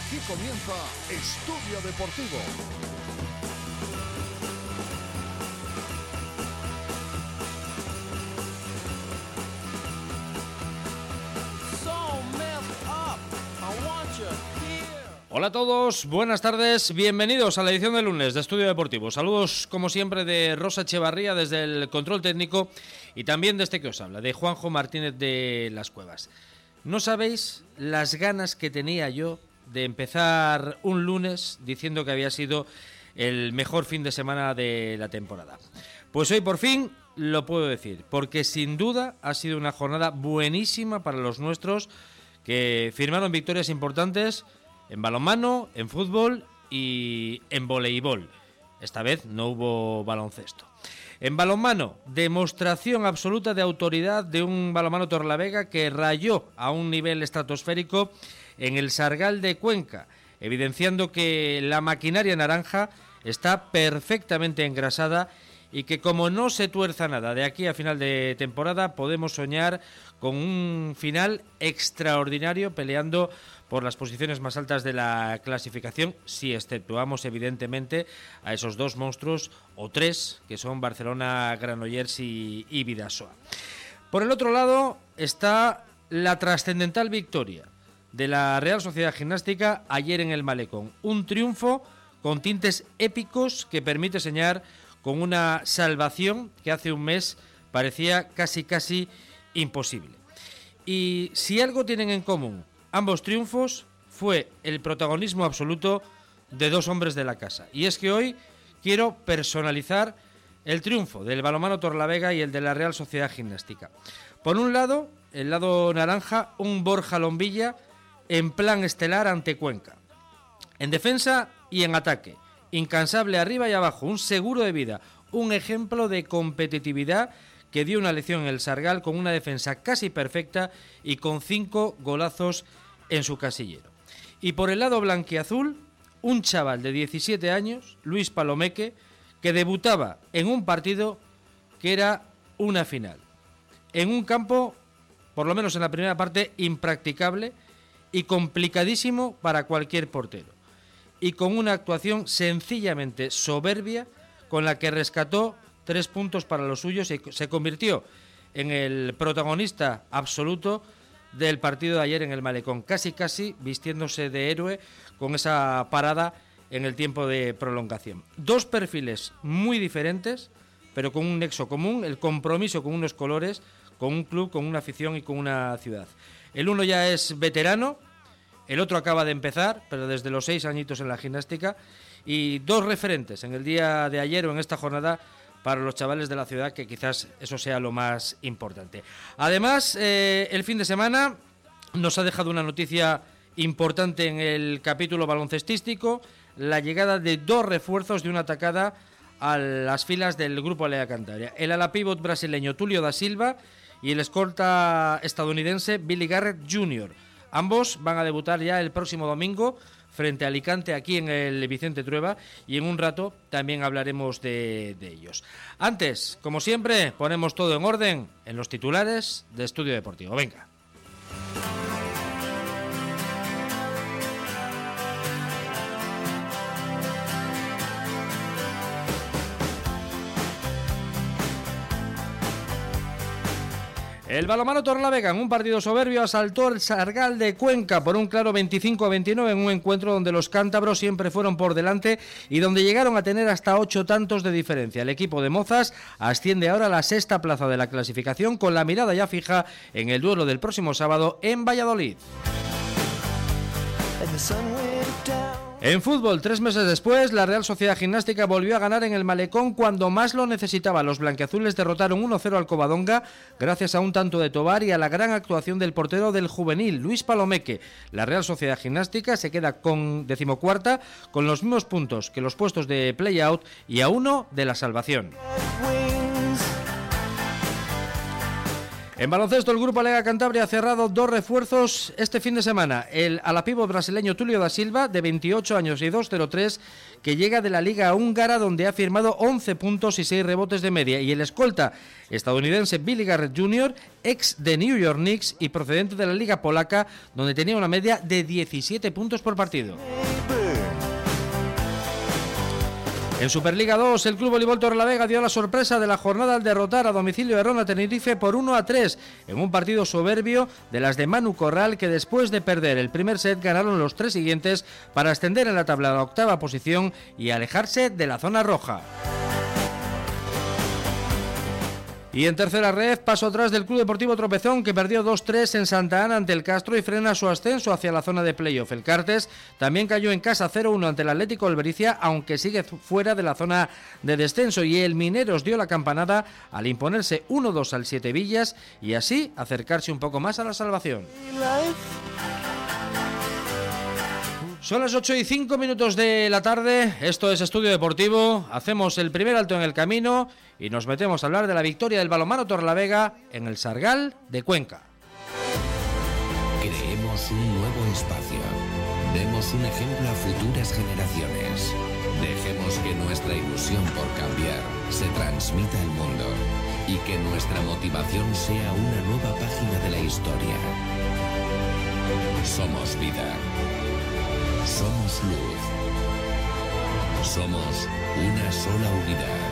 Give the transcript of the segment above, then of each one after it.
Aquí comienza Estudio Deportivo. Hola a todos, buenas tardes, bienvenidos a la edición de lunes de Estudio Deportivo. Saludos como siempre de Rosa Echevarría desde el control técnico y también de este que os habla, de Juanjo Martínez de Las Cuevas. No sabéis las ganas que tenía yo de empezar un lunes diciendo que había sido el mejor fin de semana de la temporada. Pues hoy por fin lo puedo decir, porque sin duda ha sido una jornada buenísima para los nuestros que firmaron victorias importantes en balonmano, en fútbol y en voleibol. Esta vez no hubo baloncesto. En balonmano, demostración absoluta de autoridad de un balonmano Torlavega que rayó a un nivel estratosférico en el Sargal de Cuenca, evidenciando que la maquinaria naranja está perfectamente engrasada y que como no se tuerza nada de aquí a final de temporada podemos soñar con un final extraordinario peleando por las posiciones más altas de la clasificación, si exceptuamos evidentemente a esos dos monstruos o tres que son Barcelona, Granollers y, y Vidasoa. Por el otro lado está la trascendental victoria de la Real Sociedad Gimnástica ayer en el Malecón. Un triunfo con tintes épicos que permite señalar con una salvación que hace un mes parecía casi casi imposible. Y si algo tienen en común ambos triunfos fue el protagonismo absoluto de dos hombres de la casa. Y es que hoy quiero personalizar el triunfo del balomano Torlavega y el de la Real Sociedad Gimnástica. Por un lado, el lado naranja, un Borja Lombilla en plan estelar ante Cuenca. En defensa y en ataque, incansable arriba y abajo, un seguro de vida, un ejemplo de competitividad que dio una lección en el Sargal con una defensa casi perfecta y con cinco golazos en su casillero. Y por el lado blanquiazul, un chaval de 17 años, Luis Palomeque, que debutaba en un partido que era una final. En un campo, por lo menos en la primera parte, impracticable y complicadísimo para cualquier portero. Y con una actuación sencillamente soberbia con la que rescató tres puntos para los suyos y se convirtió en el protagonista absoluto del partido de ayer en el Malecón, casi casi vistiéndose de héroe con esa parada en el tiempo de prolongación. Dos perfiles muy diferentes, pero con un nexo común, el compromiso con unos colores, con un club, con una afición y con una ciudad. El uno ya es veterano, el otro acaba de empezar, pero desde los seis añitos en la gimnástica, y dos referentes en el día de ayer o en esta jornada para los chavales de la ciudad, que quizás eso sea lo más importante. Además, eh, el fin de semana nos ha dejado una noticia importante en el capítulo baloncestístico, la llegada de dos refuerzos de una atacada a las filas del grupo Alea Cantabria. El ala pivot brasileño Tulio da Silva y el escolta estadounidense Billy Garrett Jr. Ambos van a debutar ya el próximo domingo frente a Alicante aquí en el Vicente Trueba y en un rato también hablaremos de, de ellos. Antes, como siempre, ponemos todo en orden en los titulares de Estudio Deportivo. Venga. El balomano Torlavega en un partido soberbio asaltó el Sargal de Cuenca por un claro 25 a 29 en un encuentro donde los cántabros siempre fueron por delante y donde llegaron a tener hasta ocho tantos de diferencia. El equipo de Mozas asciende ahora a la sexta plaza de la clasificación con la mirada ya fija en el duelo del próximo sábado en Valladolid. En fútbol, tres meses después, la Real Sociedad Gimnástica volvió a ganar en el Malecón cuando más lo necesitaba. Los blanqueazules derrotaron 1-0 al Covadonga gracias a un tanto de Tobar y a la gran actuación del portero del juvenil, Luis Palomeque. La Real Sociedad Gimnástica se queda con decimocuarta con los mismos puntos que los puestos de play-out y a uno de la salvación. En baloncesto, el Grupo Lega Cantabria ha cerrado dos refuerzos este fin de semana. El alapivo brasileño Tulio da Silva, de 28 años y 2.03, que llega de la Liga Húngara, donde ha firmado 11 puntos y 6 rebotes de media. Y el escolta estadounidense Billy Garrett Jr., ex de New York Knicks y procedente de la Liga Polaca, donde tenía una media de 17 puntos por partido. En Superliga 2, el Club Voleibol Torrelavega dio la sorpresa de la jornada al derrotar a domicilio de Ronda Tenerife por 1 a 3 en un partido soberbio de las de Manu Corral que después de perder el primer set ganaron los tres siguientes para ascender en la tabla a la octava posición y alejarse de la zona roja. Y en tercera red, paso atrás del Club Deportivo Tropezón, que perdió 2-3 en Santa Ana ante el Castro y frena su ascenso hacia la zona de playoff. El Cartes también cayó en casa 0-1 ante el Atlético Albericia, aunque sigue fuera de la zona de descenso. Y el Mineros dio la campanada al imponerse 1-2 al Siete Villas y así acercarse un poco más a la salvación. Son las 8 y 5 minutos de la tarde, esto es Estudio Deportivo, hacemos el primer alto en el camino y nos metemos a hablar de la victoria del balonmano Torlavega en el Sargal de Cuenca. Creemos un nuevo espacio, demos un ejemplo a futuras generaciones, dejemos que nuestra ilusión por cambiar se transmita al mundo y que nuestra motivación sea una nueva página de la historia. Somos vida. Somos luz. Somos una sola unidad.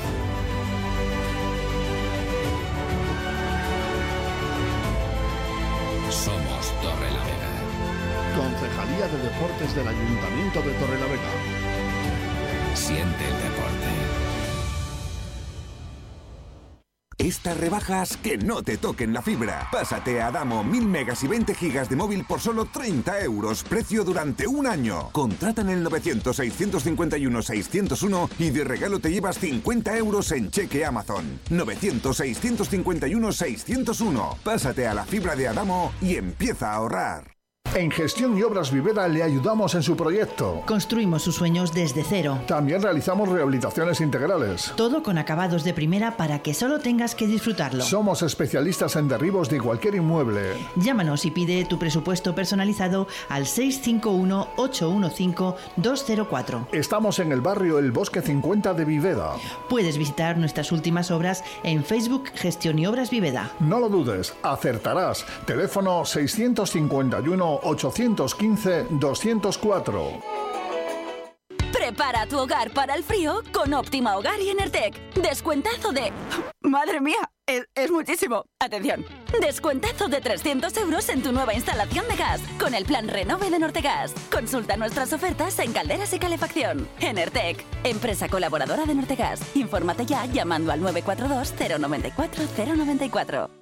Somos Torre la Vega. Concejalía de Deportes del Ayuntamiento de Torre la Vega. Siente el deporte. Estas rebajas que no te toquen la fibra. Pásate a Damo 1000 megas y 20 gigas de móvil por solo 30 euros. Precio durante un año. Contrata en el 900-651-601 y de regalo te llevas 50 euros en cheque Amazon. 900-651-601. Pásate a la fibra de Adamo y empieza a ahorrar. En Gestión y Obras Viveda le ayudamos en su proyecto. Construimos sus sueños desde cero. También realizamos rehabilitaciones integrales. Todo con acabados de primera para que solo tengas que disfrutarlo. Somos especialistas en derribos de cualquier inmueble. Llámanos y pide tu presupuesto personalizado al 651-815-204. Estamos en el barrio El Bosque 50 de Viveda. Puedes visitar nuestras últimas obras en Facebook Gestión y Obras Viveda. No lo dudes, acertarás. Teléfono 651 815-204. Prepara tu hogar para el frío con Óptima Hogar y Enertec. Descuentazo de... ¡Madre mía! Es, muchísimo. Atención. Descuentazo de 300 euros en tu nueva instalación de gas con el plan Renove de Nortegas. Consulta nuestras ofertas en calderas y calefacción. Enertec, empresa colaboradora de Nortegas. Infórmate ya llamando al 942 094 094.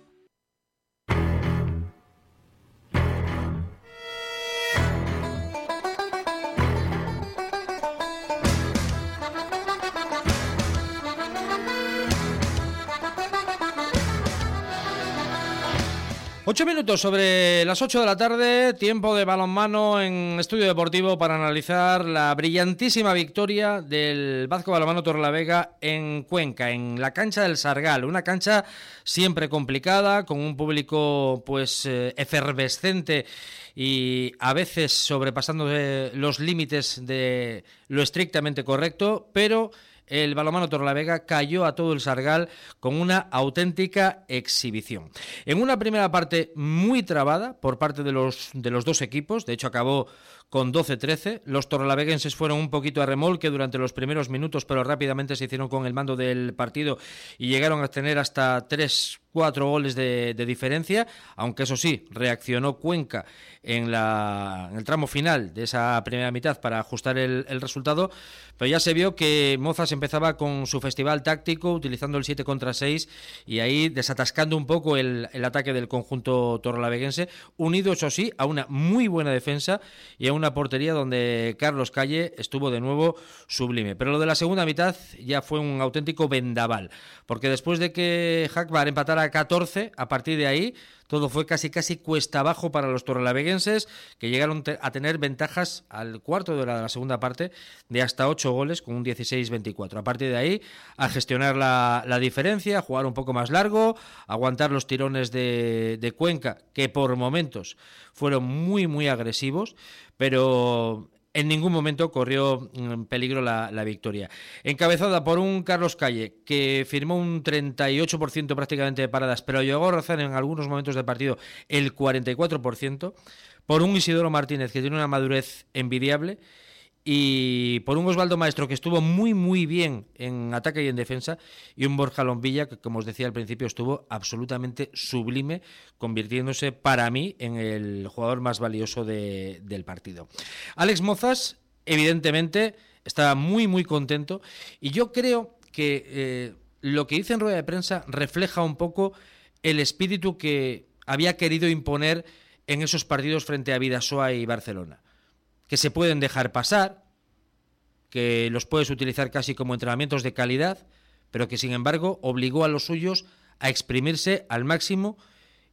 Ocho minutos sobre las ocho de la tarde, tiempo de balonmano en Estudio Deportivo para analizar la brillantísima victoria del Vasco Balonmano Torrelavega en Cuenca, en la cancha del Sargal, una cancha siempre complicada, con un público pues eh, efervescente y a veces sobrepasando los límites de lo estrictamente correcto, pero el balomano Torlavega cayó a todo el Sargal con una auténtica exhibición. En una primera parte muy trabada por parte de los, de los dos equipos, de hecho acabó con 12-13. Los torrelaveguenses fueron un poquito a remolque durante los primeros minutos, pero rápidamente se hicieron con el mando del partido y llegaron a tener hasta 3 cuatro goles de, diferencia, aunque eso sí, reaccionó Cuenca en, el tramo final de esa primera mitad para ajustar el, resultado, pero ya se vio que Mozas empezaba con su festival táctico, utilizando el 7 contra 6 y ahí desatascando un poco el, ataque del conjunto torrelaveguense, unido eso sí a una muy buena defensa y a una portería donde Carlos Calle estuvo de nuevo sublime. Pero lo de la segunda mitad ya fue un auténtico vendaval, porque después de que Hackbar empatara 14, a partir de ahí todo fue casi casi cuesta abajo para los torrelaveguenses, que llegaron a tener ventajas al cuarto de la, segunda parte de hasta 8 goles con un 16-24. A partir de ahí, a gestionar la, diferencia, a jugar un poco más largo, aguantar los tirones de, de Cuenca, que por momentos fueron muy, muy agresivos, pero en ningún momento corrió en peligro la, victoria. Encabezada por un Carlos Calle, que firmó un 38% prácticamente de paradas, pero llegó a rozar en algunos momentos del partido el 44%, por un Isidoro Martínez, que tiene una madurez envidiable, y por un Osvaldo Maestro que estuvo muy muy bien en ataque y en defensa y un Borja Lombilla que como os decía al principio estuvo absolutamente sublime convirtiéndose para mí en el jugador más valioso del partido. Alex Mozas evidentemente estaba muy muy contento y yo creo que eh, lo que dice en rueda de prensa refleja un poco el espíritu que había querido imponer en esos partidos frente a Vidasoa y Barcelona que se pueden dejar pasar, que los puedes utilizar casi como entrenamientos de calidad, pero que sin embargo obligó a los suyos a exprimirse al máximo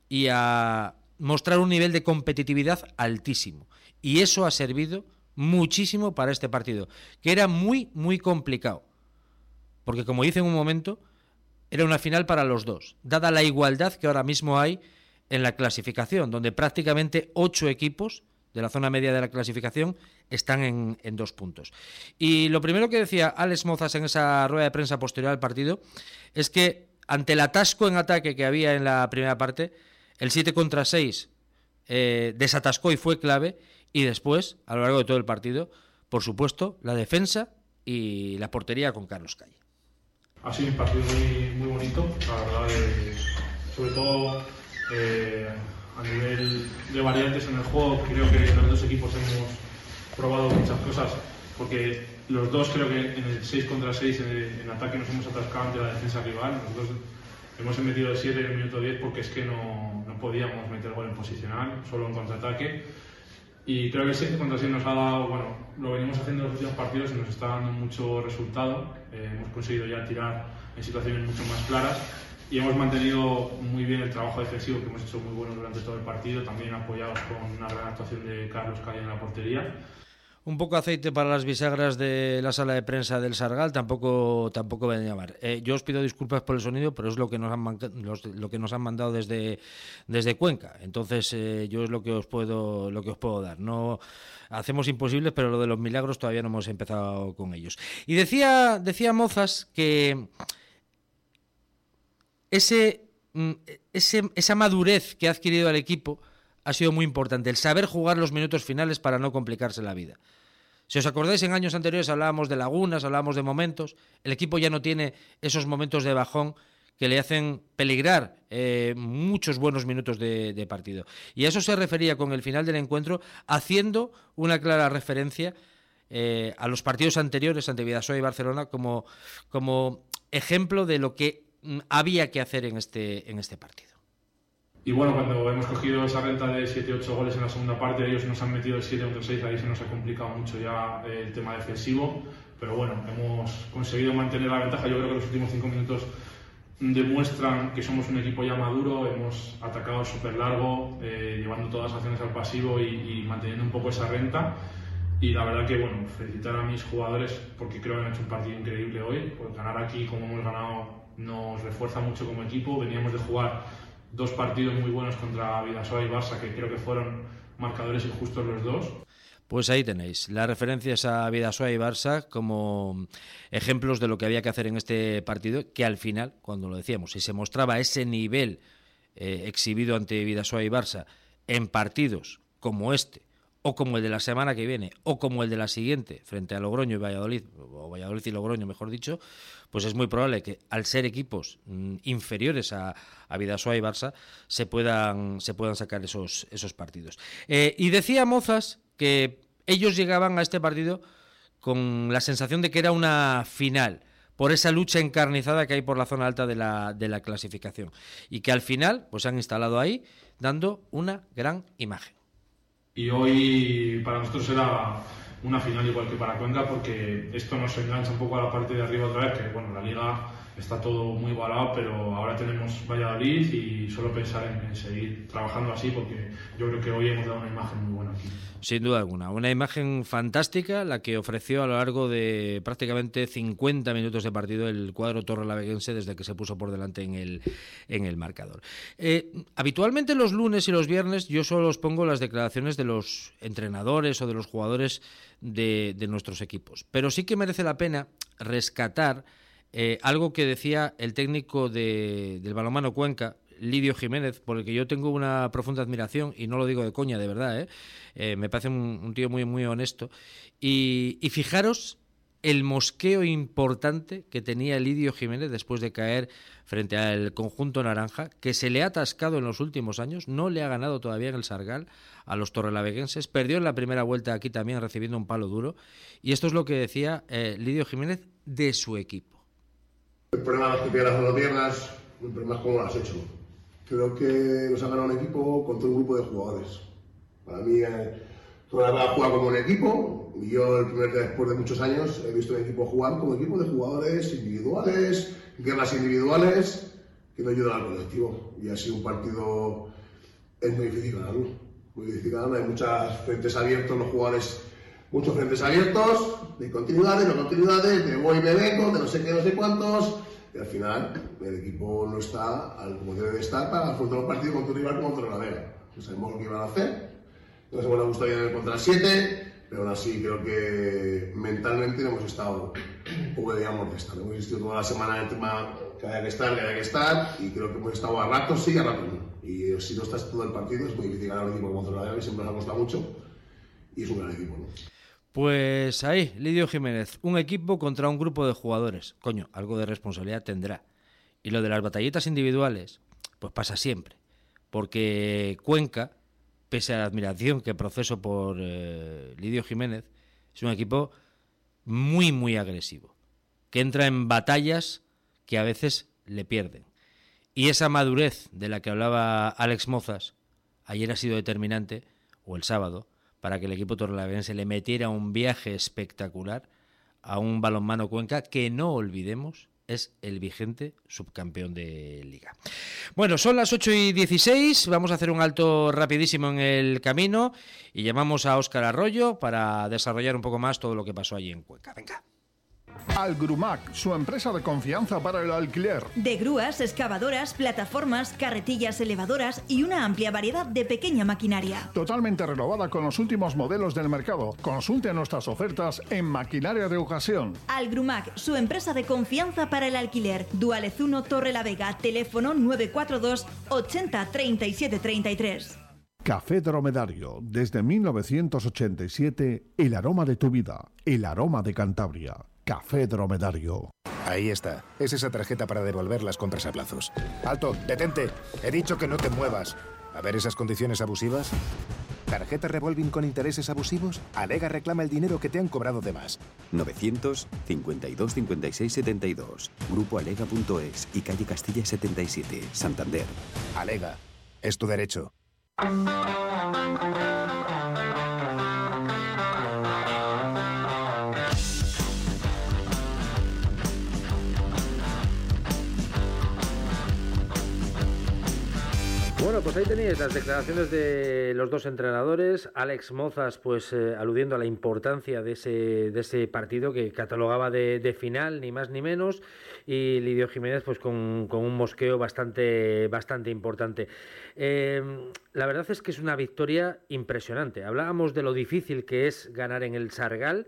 y a mostrar un nivel de competitividad altísimo. Y eso ha servido muchísimo para este partido, que era muy, muy complicado. Porque como dice en un momento, era una final para los dos, dada la igualdad que ahora mismo hay en la clasificación, donde prácticamente ocho equipos de la zona media de la clasificación están en, dos puntos. Y lo primero que decía Alex Mozas en esa rueda de prensa posterior al partido es que ante el atasco en ataque que había en la primera parte, el 7 contra 6 eh, desatascó y fue clave, y después, a lo largo de todo el partido, por supuesto, la defensa y la portería con Carlos Calle. Ha sido un partido muy, bonito, la verdad, sobre todo eh, a nivel de variantes en el juego, creo que los dos equipos hemos probado muchas cosas, porque los dos creo que en el 6 contra 6 en, ataque nos hemos atascado ante la defensa rival. Nosotros hemos metido de 7 en el minuto 10 porque es que no, no podíamos meter gol en posicional, solo en contraataque. Y creo que el 7 contra 6 nos ha dado, bueno, lo venimos haciendo en los últimos partidos y nos está dando mucho resultado. Eh, hemos conseguido ya tirar en situaciones mucho más claras y hemos mantenido muy bien el trabajo defensivo que hemos hecho muy bueno durante todo el partido, también apoyados con una gran actuación de Carlos Calle en la portería. Un poco aceite para las bisagras de la sala de prensa del Sargal, tampoco tampoco a llamar. Eh, yo os pido disculpas por el sonido, pero es lo que nos han, lo que nos han mandado desde, desde Cuenca. Entonces, eh, yo es lo que os puedo lo que os puedo dar. No hacemos imposibles, pero lo de los milagros todavía no hemos empezado con ellos. Y decía decía Mozas que Mm, ese, esa madurez que ha adquirido el equipo ha sido muy importante, el saber jugar los minutos finales para no complicarse la vida. Si os acordáis, en años anteriores hablábamos de lagunas, hablábamos de momentos, el equipo ya no tiene esos momentos de bajón que le hacen peligrar eh, muchos buenos minutos de, partido. Y a eso se refería con el final del encuentro, haciendo una clara referencia eh, a los partidos anteriores ante Vidasoa y Barcelona como, como ejemplo de lo que había que hacer en este, en este partido. Y bueno, cuando hemos cogido esa renta de 7-8 goles en la segunda parte, ellos nos han metido el 7 6, ahí se nos ha complicado mucho ya el tema defensivo, pero bueno, hemos conseguido mantener la ventaja. Yo creo que los últimos 5 minutos demuestran que somos un equipo ya maduro, hemos atacado súper largo, eh, llevando todas las acciones al pasivo y, y, manteniendo un poco esa renta. Y la verdad que, bueno, felicitar a mis jugadores porque creo que han hecho un partido increíble hoy, por ganar aquí como hemos ganado nos refuerza mucho como equipo. Veníamos de jugar dos partidos muy buenos contra Vidasoa y Barça, que creo que fueron marcadores injustos los dos. Pues ahí tenéis las referencias a Vidasoa y Barça como ejemplos de lo que había que hacer en este partido, que al final, cuando lo decíamos, si se mostraba ese nivel eh, exhibido ante Vidasoa y Barça en partidos como este, o como el de la semana que viene, o como el de la siguiente, frente a Logroño y Valladolid, o Valladolid y Logroño, mejor dicho, pues es muy probable que al ser equipos mm, inferiores a, a Vidasoa y Barça se puedan, se puedan sacar esos, esos partidos. Eh, y decía Mozas que ellos llegaban a este partido con la sensación de que era una final por esa lucha encarnizada que hay por la zona alta de la, de la clasificación y que al final pues se han instalado ahí dando una gran imagen. Y hoy para nosotros era una final igual que para Cuenca porque esto nos engancha un poco a la parte de arriba otra vez, que bueno, la liga está todo muy igualado, pero ahora tenemos Valladolid y solo pensar en, seguir trabajando así porque yo creo que hoy hemos dado una imagen muy buena aquí. Sin duda alguna, una imagen fantástica la que ofreció a lo largo de prácticamente 50 minutos de partido el cuadro torrelaveguense desde que se puso por delante en el, en el marcador. Eh, habitualmente los lunes y los viernes yo solo os pongo las declaraciones de los entrenadores o de los jugadores de, de nuestros equipos, pero sí que merece la pena rescatar eh, algo que decía el técnico de, del balonmano Cuenca, Lidio Jiménez, por el que yo tengo una profunda admiración, y no lo digo de coña, de verdad, ¿eh? Eh, me parece un, tío muy, muy honesto. Y, fijaros el mosqueo importante que tenía Lidio Jiménez después de caer frente al conjunto naranja, que se le ha atascado en los últimos años, no le ha ganado todavía en el Sargal a los torrelaveguenses, perdió en la primera vuelta aquí también recibiendo un palo duro, y esto es lo que decía Lidio Jiménez de su equipo. El problema es que pierdas o no pierdas, problema es cómo lo has hecho. Creo que nos ha ganado un equipo con todo un grupo de jugadores. Para mí, eh, toda la juega como un equipo y yo el primer después de muchos años he visto un equipo jugar como equipo de jugadores individuales, guerras individuales que no ayudan al colectivo. Y ha sido un partido, es muy difícil ganarlo. Muy difícil ganarlo, hay muchas frentes abiertos, los jugadores muchos frentes abiertos, de continuidades, no continuidades, de voy me vengo, de no sé qué, no sé cuántos, y al final el equipo no está al, como debe de estar para afrontar un partido contra un rival contra la Vega. No sabemos lo que iban a hacer, no nos gustaría ir contra el 7, pero aún así creo que mentalmente no hemos estado un poco, digamos, de estar. Hemos existido toda la semana en el tema que haya que estar, que haya que estar, y creo que hemos estado a ratos sí y a ratos no. Y si no estás todo el partido es muy difícil ganar un equipo contra la Vega, que siempre nos ha costado mucho, y es un gran equipo. Pues ahí, Lidio Jiménez, un equipo contra un grupo de jugadores. Coño, algo de responsabilidad tendrá. Y lo de las batalletas individuales, pues pasa siempre. Porque Cuenca, pese a la admiración que proceso por eh, Lidio Jiménez, es un equipo muy, muy agresivo. Que entra en batallas que a veces le pierden. Y esa madurez de la que hablaba Alex Mozas, ayer ha sido determinante, o el sábado, para que el equipo torrelavense le metiera un viaje espectacular a un balonmano Cuenca que no olvidemos es el vigente subcampeón de liga. Bueno, son las 8 y 16, vamos a hacer un alto rapidísimo en el camino y llamamos a Óscar Arroyo para desarrollar un poco más todo lo que pasó allí en Cuenca. Venga. Algrumac, su empresa de confianza para el alquiler. De grúas, excavadoras, plataformas, carretillas elevadoras y una amplia variedad de pequeña maquinaria. Totalmente renovada con los últimos modelos del mercado. Consulte nuestras ofertas en Maquinaria de Ocasión. Algrumac, su empresa de confianza para el alquiler. Duales 1 Torre La Vega, teléfono 942 80 37 33. Café Dromedario, desde 1987, el aroma de tu vida, el aroma de Cantabria. Café Dromedario. Ahí está. Es esa tarjeta para devolver las compras a plazos. ¡Alto! ¡Detente! He dicho que no te muevas. A ver esas condiciones abusivas. ¿Tarjeta revolving con intereses abusivos? Alega reclama el dinero que te han cobrado de más. 952 56 72. Grupo Alega.es y calle Castilla 77, Santander. Alega. Es tu derecho. Pues ahí tenéis las declaraciones de los dos entrenadores. Alex Mozas, pues eh, aludiendo a la importancia de ese, de ese partido que catalogaba de, final, ni más ni menos. Y Lidio Jiménez, pues con, un mosqueo bastante, bastante importante. Em, la verdad es que es una victoria impresionante. Hablábamos de lo difícil que es ganar en el Sargal.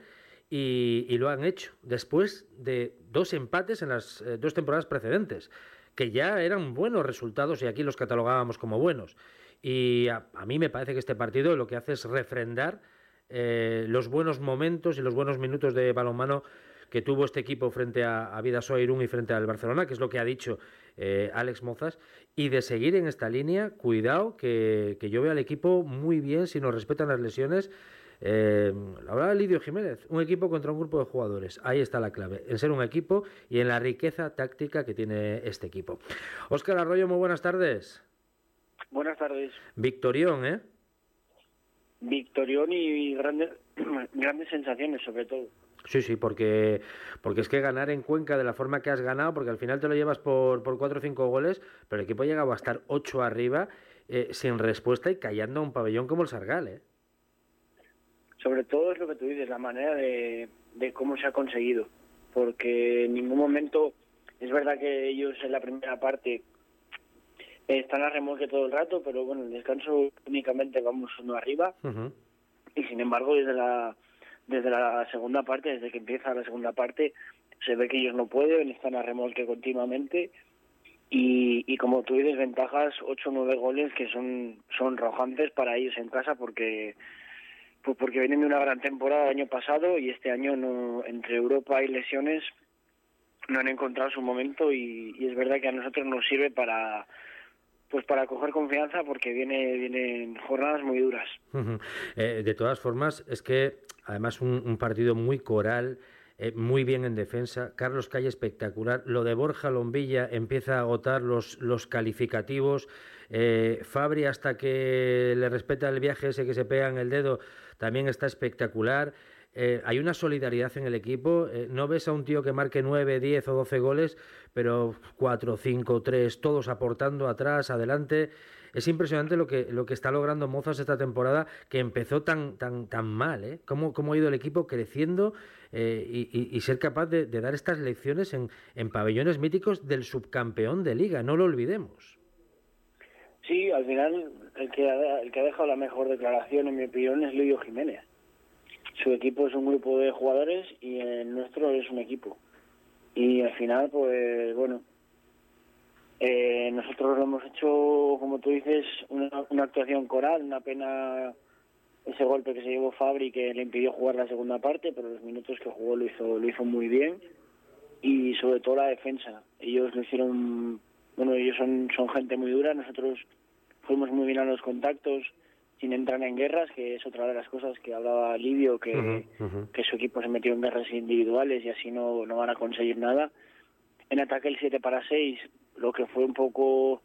Y, lo han hecho después de dos empates en las eh, dos temporadas precedentes que ya eran buenos resultados y aquí los catalogábamos como buenos. Y a, mí me parece que este partido lo que hace es refrendar eh, los buenos momentos y los buenos minutos de balonmano que tuvo este equipo frente a, a Vidasoa Irún y frente al Barcelona, que es lo que ha dicho eh, Alex Mozas, y de seguir en esta línea, cuidado, que, que yo veo al equipo muy bien si nos respetan las lesiones eh, hablaba Lidio Jiménez, un equipo contra un grupo de jugadores. Ahí está la clave, en ser un equipo y en la riqueza táctica que tiene este equipo. Óscar Arroyo, muy buenas tardes. Buenas tardes. Victorión, ¿eh? victorión y grandes, grandes sensaciones sobre todo. Sí, sí, porque, porque es que ganar en Cuenca de la forma que has ganado, porque al final te lo llevas por, por cuatro o cinco goles, pero el equipo ha llegado a estar ocho arriba eh, sin respuesta y callando a un pabellón como el Sargal. ¿eh? Sobre todo es lo que tú dices, la manera de, de cómo se ha conseguido, porque en ningún momento, es verdad que ellos en la primera parte están a remolque todo el rato, pero bueno, el descanso únicamente vamos uno arriba. Y sin embargo desde la desde la segunda parte, desde que empieza la segunda parte, se ve que ellos no pueden, están a remolque continuamente. Y, y como tú dices, ventajas 8 o 9 goles que son, son rojantes para ellos en casa porque pues porque vienen de una gran temporada el año pasado y este año no, entre Europa y lesiones no han encontrado su momento y, es verdad que a nosotros nos sirve para pues para coger confianza porque viene vienen jornadas muy duras. eh, de todas formas, es que además un partido muy coral, eh, muy bien en defensa, Carlos Calle espectacular, lo de Borja Lombilla empieza a agotar los, los calificativos, eh, Fabri hasta que le respeta el viaje ese que se pega en el dedo también está espectacular. Eh, hay una solidaridad en el equipo. No ves a un tío que marque 9, 10 o 12 goles, pero 4, 5, 3, todos aportando atrás, adelante. Es impresionante lo que, lo que está logrando Mozas esta temporada, que empezó tan, tan, tan mal. ¿eh? Cómo, cómo ha ido el equipo creciendo eh, y, ser capaz de, de, dar estas lecciones en, en pabellones míticos del subcampeón de liga. No lo olvidemos. Sí, al final el que, ha, el que ha dejado la mejor declaración, en mi opinión, es Luis Jiménez su equipo es un grupo de jugadores y el nuestro es un equipo. Y al final, pues bueno, eh, nosotros lo hemos hecho, como tú dices, una, una, actuación coral, una pena ese golpe que se llevó Fabri que le impidió jugar la segunda parte, pero los minutos que jugó lo hizo, lo hizo muy bien y sobre todo la defensa. Ellos lo hicieron, bueno, ellos son, son gente muy dura, nosotros fuimos muy bien a los contactos, sin entrar en guerras, que es otra de las cosas que hablaba Livio, que, uh -huh, uh -huh. que su equipo se metió en guerras individuales y así no, no van a conseguir nada. En ataque el 7 para 6, lo que fue un poco,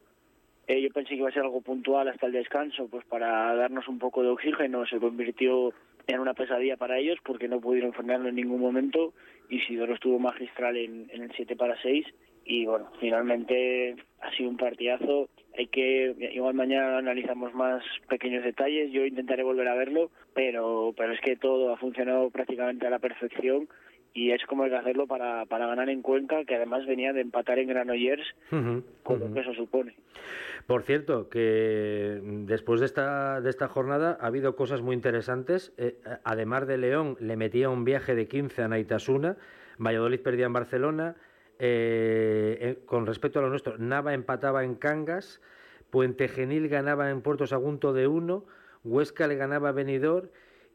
eh, yo pensé que iba a ser algo puntual hasta el descanso, pues para darnos un poco de oxígeno, se convirtió en una pesadilla para ellos porque no pudieron frenarlo en ningún momento y Sidoro estuvo magistral en, en el 7 para 6 y bueno, finalmente ha sido un partidazo. Hay que igual mañana analizamos más pequeños detalles yo intentaré volver a verlo pero pero es que todo ha funcionado prácticamente a la perfección y es como hay que hacerlo para, para ganar en Cuenca, que además venía de empatar en Granollers, uh -huh, con uh -huh. lo que eso supone. Por cierto, que después de esta, de esta jornada ha habido cosas muy interesantes. Eh, además de León, le metía un viaje de 15 a Naitasuna, Valladolid perdía en Barcelona, eh, eh, con respecto a lo nuestro, Nava empataba en Cangas, Puente Genil ganaba en Puerto Sagunto de 1, Huesca le ganaba a Benidorm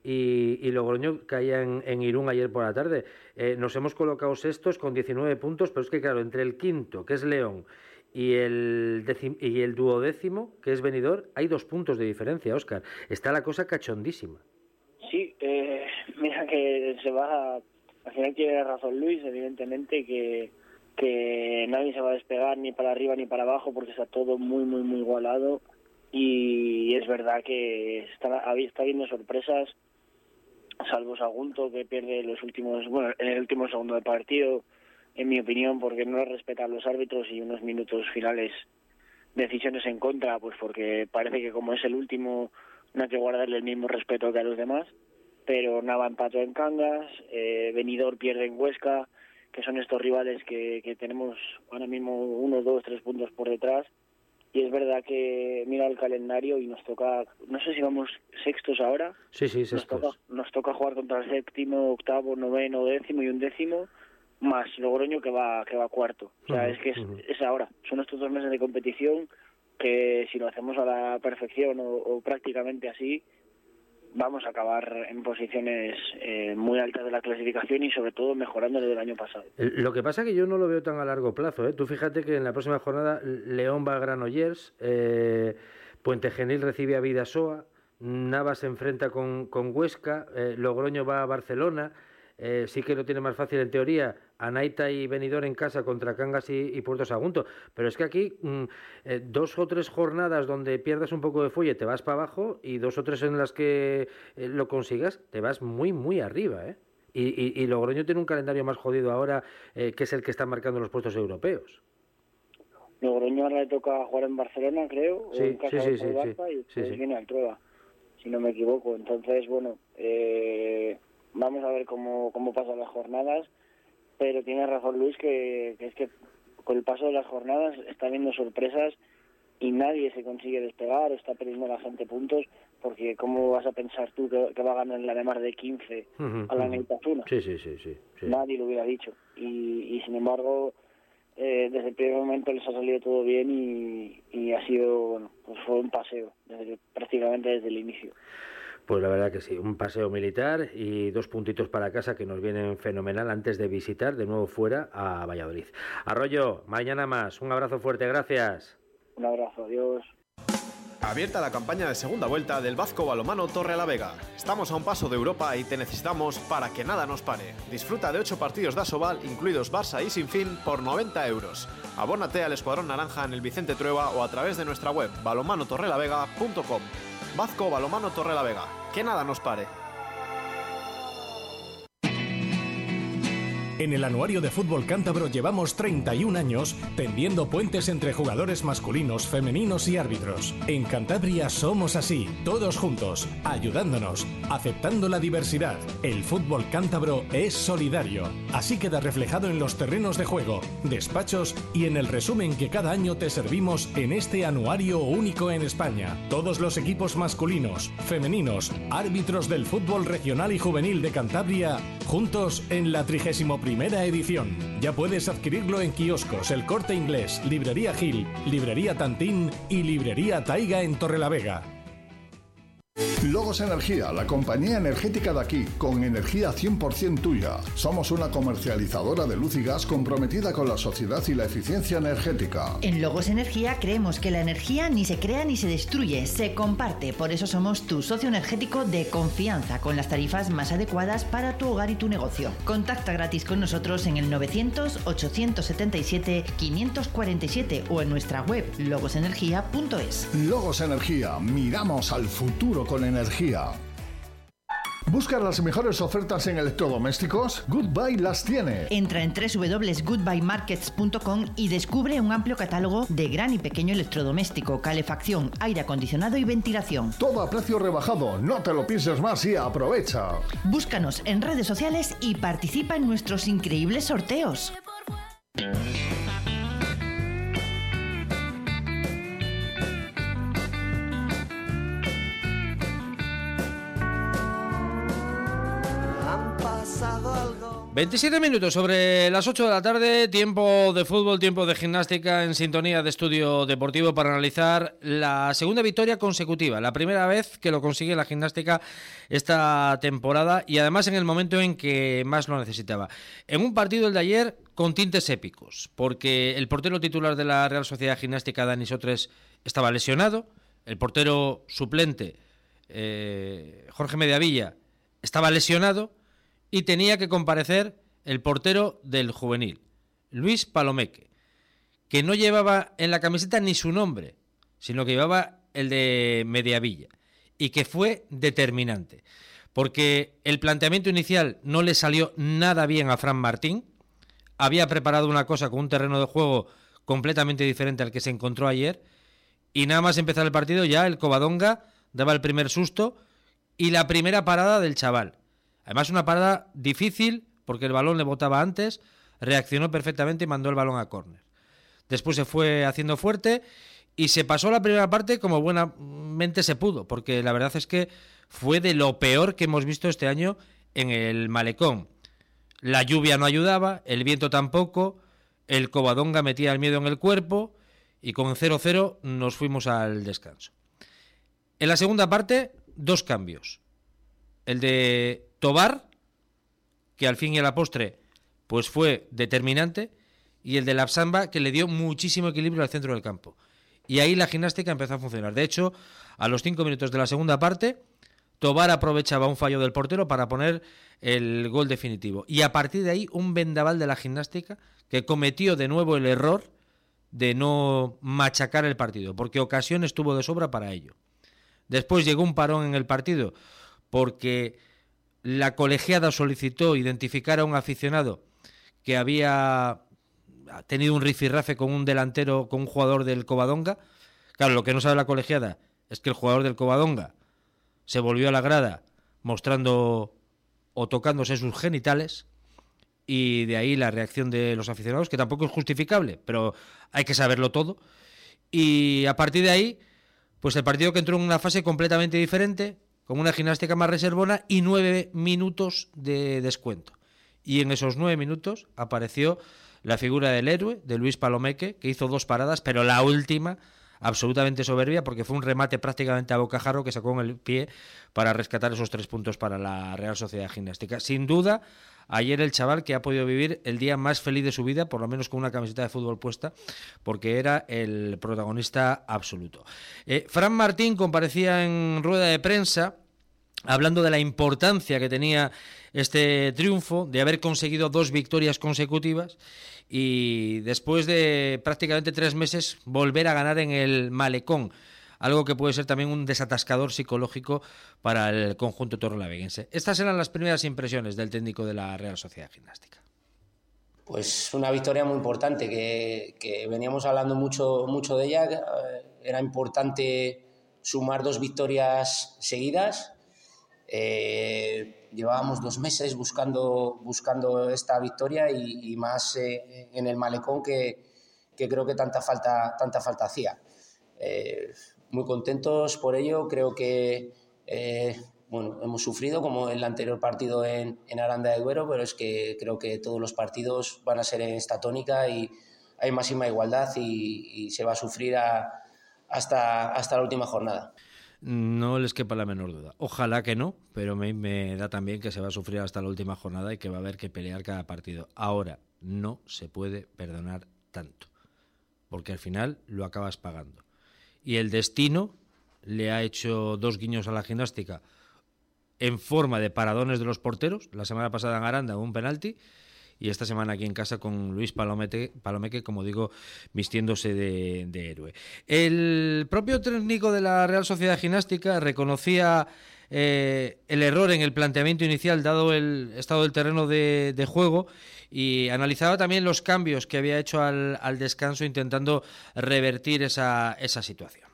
y, y Logroño caía en, Irún ayer por la tarde. Eh, nos hemos colocado sextos con 19 puntos, pero es que claro, entre el quinto, que es León, y el, y el duodécimo, que es Benidorm, hay dos puntos de diferencia, Óscar. Está la cosa cachondísima. Sí, eh, mira que se va... Al final tiene razón Luis, evidentemente, que que nadie se va a despegar ni para arriba ni para abajo porque está todo muy muy muy igualado y es verdad que está, está habiendo sorpresas salvo Sagunto que pierde los últimos bueno en el último segundo del partido en mi opinión porque no respetan los árbitros y unos minutos finales decisiones en contra pues porque parece que como es el último no hay que guardarle el mismo respeto que a los demás pero Nava empató en Cangas eh, Benidorm pierde en Huesca que son estos rivales que, que tenemos ahora mismo uno, dos, tres puntos por detrás. Y es verdad que mira el calendario y nos toca, no sé si vamos sextos ahora. Sí, sí, sextos. Nos toca, nos toca jugar contra el séptimo, octavo, noveno, décimo y un décimo, más Logroño que va que va cuarto. O sea, uh -huh, es que es, uh -huh. es ahora. Son estos dos meses de competición que si lo hacemos a la perfección o, o prácticamente así, vamos a acabar en posiciones eh, muy altas de la clasificación y sobre todo mejorando desde el año pasado. Lo que pasa es que yo no lo veo tan a largo plazo. ¿eh? Tú fíjate que en la próxima jornada León va a Granollers, eh, Puente Genil recibe a Vidasoa, Navas se enfrenta con, con Huesca, eh, Logroño va a Barcelona. Eh, sí que lo tiene más fácil en teoría Anaita y Benidorm en casa contra Cangas y, Puerto Sagunto. Pero es que aquí mm, eh, dos o tres jornadas donde pierdas un poco de fuelle te vas para abajo y dos o tres en las que eh, lo consigas te vas muy, muy arriba. ¿eh? Y, y, Logroño tiene un calendario más jodido ahora que es el que está marcando los puestos europeos. Logroño ahora le toca jugar en Barcelona, creo, sí, en casa sí, sí, y después viene al Trueba, si no me equivoco. Entonces, bueno, eh, vamos a ver cómo, cómo pasan las jornadas, pero tiene razón Luis que, es que con el paso de las jornadas está habiendo sorpresas y nadie se consigue despegar, está perdiendo la gente puntos, porque ¿cómo vas a pensar tú que, va a ganar la de más de 15 a la Neitazuna? Sí, sí, sí, sí, Nadie lo hubiera dicho. Y, y sin embargo, eh, desde el primer momento les ha salido todo bien y, y ha sido, bueno, pues fue un paseo, desde, prácticamente desde el inicio. Pues la verdad que sí, un paseo militar y dos puntitos para casa que nos vienen fenomenal antes de visitar de nuevo fuera a Valladolid. Arroyo, mañana más. Un abrazo fuerte, gracias. Un abrazo, adiós. Abierta la campaña de segunda vuelta del Vasco Balomano Torre la Vega. Estamos a un paso de Europa y te necesitamos para que nada nos pare. Disfruta de ocho partidos de Asobal, incluidos Barça y Sinfín, por 90 euros. Abónate al Escuadrón Naranja en el Vicente Trueba o a través de nuestra web balomanotorrelavega.com. Vazco Balomano Torre la Vega. Que nada nos pare. En el Anuario de Fútbol Cántabro llevamos 31 años tendiendo puentes entre jugadores masculinos, femeninos y árbitros. En Cantabria somos así, todos juntos, ayudándonos, aceptando la diversidad. El fútbol cántabro es solidario, así queda reflejado en los terrenos de juego, despachos y en el resumen que cada año te servimos en este anuario único en España. Todos los equipos masculinos, femeninos, árbitros del fútbol regional y juvenil de Cantabria, juntos en la 31 primera edición. Ya puedes adquirirlo en kioscos El Corte Inglés, Librería Gil, Librería Tantín y Librería Taiga en Torrelavega. Logos Energía, la compañía energética de aquí, con energía 100% tuya. Somos una comercializadora de luz y gas comprometida con la sociedad y la eficiencia energética. En Logos Energía creemos que la energía ni se crea ni se destruye, se comparte. Por eso somos tu socio energético de confianza, con las tarifas más adecuadas para tu hogar y tu negocio. Contacta gratis con nosotros en el 900-877-547 o en nuestra web logosenergia.es. Logos Energía, miramos al futuro con energía. ¿Buscas las mejores ofertas en electrodomésticos? Goodbye las tiene. Entra en www.goodbyemarkets.com y descubre un amplio catálogo de gran y pequeño electrodoméstico, calefacción, aire acondicionado y ventilación. Todo a precio rebajado. No te lo pienses más y aprovecha. Búscanos en redes sociales y participa en nuestros increíbles sorteos. 27 minutos sobre las 8 de la tarde, tiempo de fútbol, tiempo de gimnástica en sintonía de estudio deportivo para analizar la segunda victoria consecutiva, la primera vez que lo consigue la gimnástica esta temporada y además en el momento en que más lo necesitaba. En un partido el de ayer con tintes épicos, porque el portero titular de la Real Sociedad Gimnástica, Dani Sotres, estaba lesionado, el portero suplente, eh, Jorge Mediavilla, estaba lesionado, y tenía que comparecer el portero del juvenil, Luis Palomeque, que no llevaba en la camiseta ni su nombre, sino que llevaba el de Mediavilla, y que fue determinante, porque el planteamiento inicial no le salió nada bien a Fran Martín, había preparado una cosa con un terreno de juego completamente diferente al que se encontró ayer, y nada más empezar el partido ya el Covadonga daba el primer susto y la primera parada del chaval. Además, una parada difícil porque el balón le botaba antes, reaccionó perfectamente y mandó el balón a córner. Después se fue haciendo fuerte y se pasó la primera parte como buenamente se pudo, porque la verdad es que fue de lo peor que hemos visto este año en el malecón. La lluvia no ayudaba, el viento tampoco, el Covadonga metía el miedo en el cuerpo y con 0-0 nos fuimos al descanso. En la segunda parte, dos cambios. El de Tobar, que al fin y a la postre pues fue determinante, y el de la Samba, que le dio muchísimo equilibrio al centro del campo. Y ahí la gimnástica empezó a funcionar. De hecho, a los cinco minutos de la segunda parte, Tobar aprovechaba un fallo del portero para poner el gol definitivo. Y a partir de ahí, un vendaval de la gimnástica que cometió de nuevo el error de no machacar el partido, porque ocasión estuvo de sobra para ello. Después llegó un parón en el partido porque la colegiada solicitó identificar a un aficionado que había tenido un rifirrafe con un delantero, con un jugador del Covadonga. Claro, lo que no sabe la colegiada es que el jugador del Covadonga se volvió a la grada mostrando o tocándose sus genitales y de ahí la reacción de los aficionados, que tampoco es justificable, pero hay que saberlo todo. Y a partir de ahí, pues el partido que entró en una fase completamente diferente, con una gimnástica más reservona y nueve minutos de descuento. Y en esos nueve minutos apareció la figura del héroe, de Luis Palomeque, que hizo dos paradas, pero la última absolutamente soberbia porque fue un remate prácticamente a bocajarro que sacó en el pie para rescatar esos tres puntos para la Real Sociedad Gimnástica. Sin duda, ayer el chaval que ha podido vivir el día más feliz de su vida, por lo menos con una camiseta de fútbol puesta, porque era el protagonista absoluto. Eh, Fran Martín comparecía en rueda de prensa hablando de la importancia que tenía este triunfo, de haber conseguido dos victorias consecutivas y después de prácticamente tres meses volver a ganar en el malecón algo que puede ser también un desatascador psicológico para el conjunto torrelaveguense. Estas eran las primeras impresiones del técnico de la Real Sociedad Gimnástica. Pues una victoria muy importante, que, veníamos hablando mucho, mucho de ella. Era importante sumar dos victorias seguidas. Eh, llevábamos dos meses buscando, buscando esta victoria y, más eh, en el malecón que, que, creo que tanta falta, tanta falta hacía. Eh, muy contentos por ello. Creo que eh, bueno, hemos sufrido como el anterior partido en, Aranda de Duero, pero es que creo que todos los partidos van a ser en esta tónica y hay máxima igualdad y, se va a sufrir hasta, hasta la última jornada. No les quepa la menor duda. Ojalá que no, pero me, me, da también que se va a sufrir hasta la última jornada y que va a haber que pelear cada partido. Ahora, no se puede perdonar tanto, porque al final lo acabas pagando y el destino le ha hecho dos guiños a la gimnástica en forma de paradones de los porteros. La semana pasada en Aranda un penalti y esta semana aquí en casa con Luis Palomeque, como digo, vistiéndose de, héroe. El propio técnico de la Real Sociedad Gimnástica reconocía eh, el error en el planteamiento inicial dado el estado del terreno de, juego y analizaba también los cambios que había hecho al, descanso intentando revertir esa, esa situación.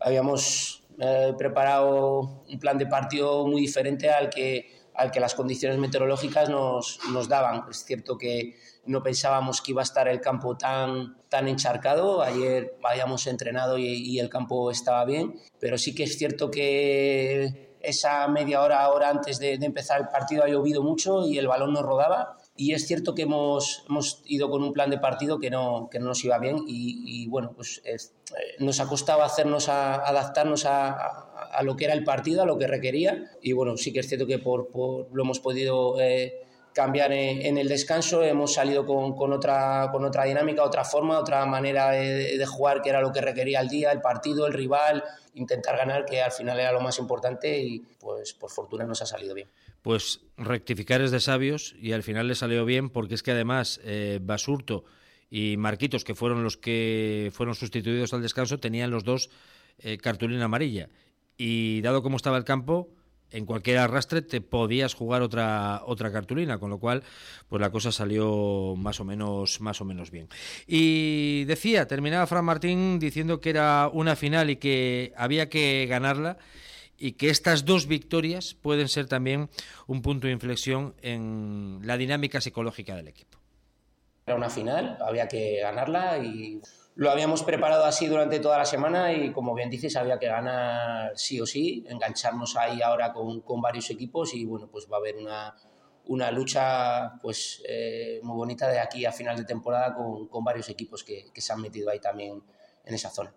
Habíamos eh, preparado un plan de partido muy diferente al que, al que las condiciones meteorológicas nos, nos daban. Es cierto que no pensábamos que iba a estar el campo tan, tan encharcado. Ayer habíamos entrenado y, el campo estaba bien, pero sí que es cierto que esa media hora, hora antes de, empezar el partido ha llovido mucho y el balón no rodaba y es cierto que hemos, hemos ido con un plan de partido que no, que no nos iba bien y, bueno, pues eh, nos ha costado hacernos adaptarnos a, lo que era el partido, a lo que requería. Y bueno, sí que es cierto que por, por lo hemos podido eh, cambiar en, el descanso, hemos salido con, otra, con otra dinámica, otra forma, otra manera de, de jugar que era lo que requería el día, el partido, el rival, intentar ganar que al final era lo más importante y pues por fortuna nos ha salido bien. Pues rectificar es de sabios y al final le salió bien porque es que además eh, Basurto y Marquitos, que fueron los que fueron sustituidos al descanso, tenían los dos eh, cartulina amarilla. Y dado cómo estaba el campo, en cualquier arrastre te podías jugar otra otra cartulina, con lo cual pues la cosa salió más o menos más o menos bien. Y decía, terminaba Fran Martín diciendo que era una final y que había que ganarla y que estas dos victorias pueden ser también un punto de inflexión en la dinámica psicológica del equipo. Era una final, había que ganarla y lo habíamos preparado así durante toda la semana y como bien dices, había que ganar sí o sí, engancharnos ahí ahora con, con varios equipos y bueno, pues va a haber una, una lucha pues eh, muy bonita de aquí a final de temporada con, con varios equipos que, que se han metido ahí también en esa zona.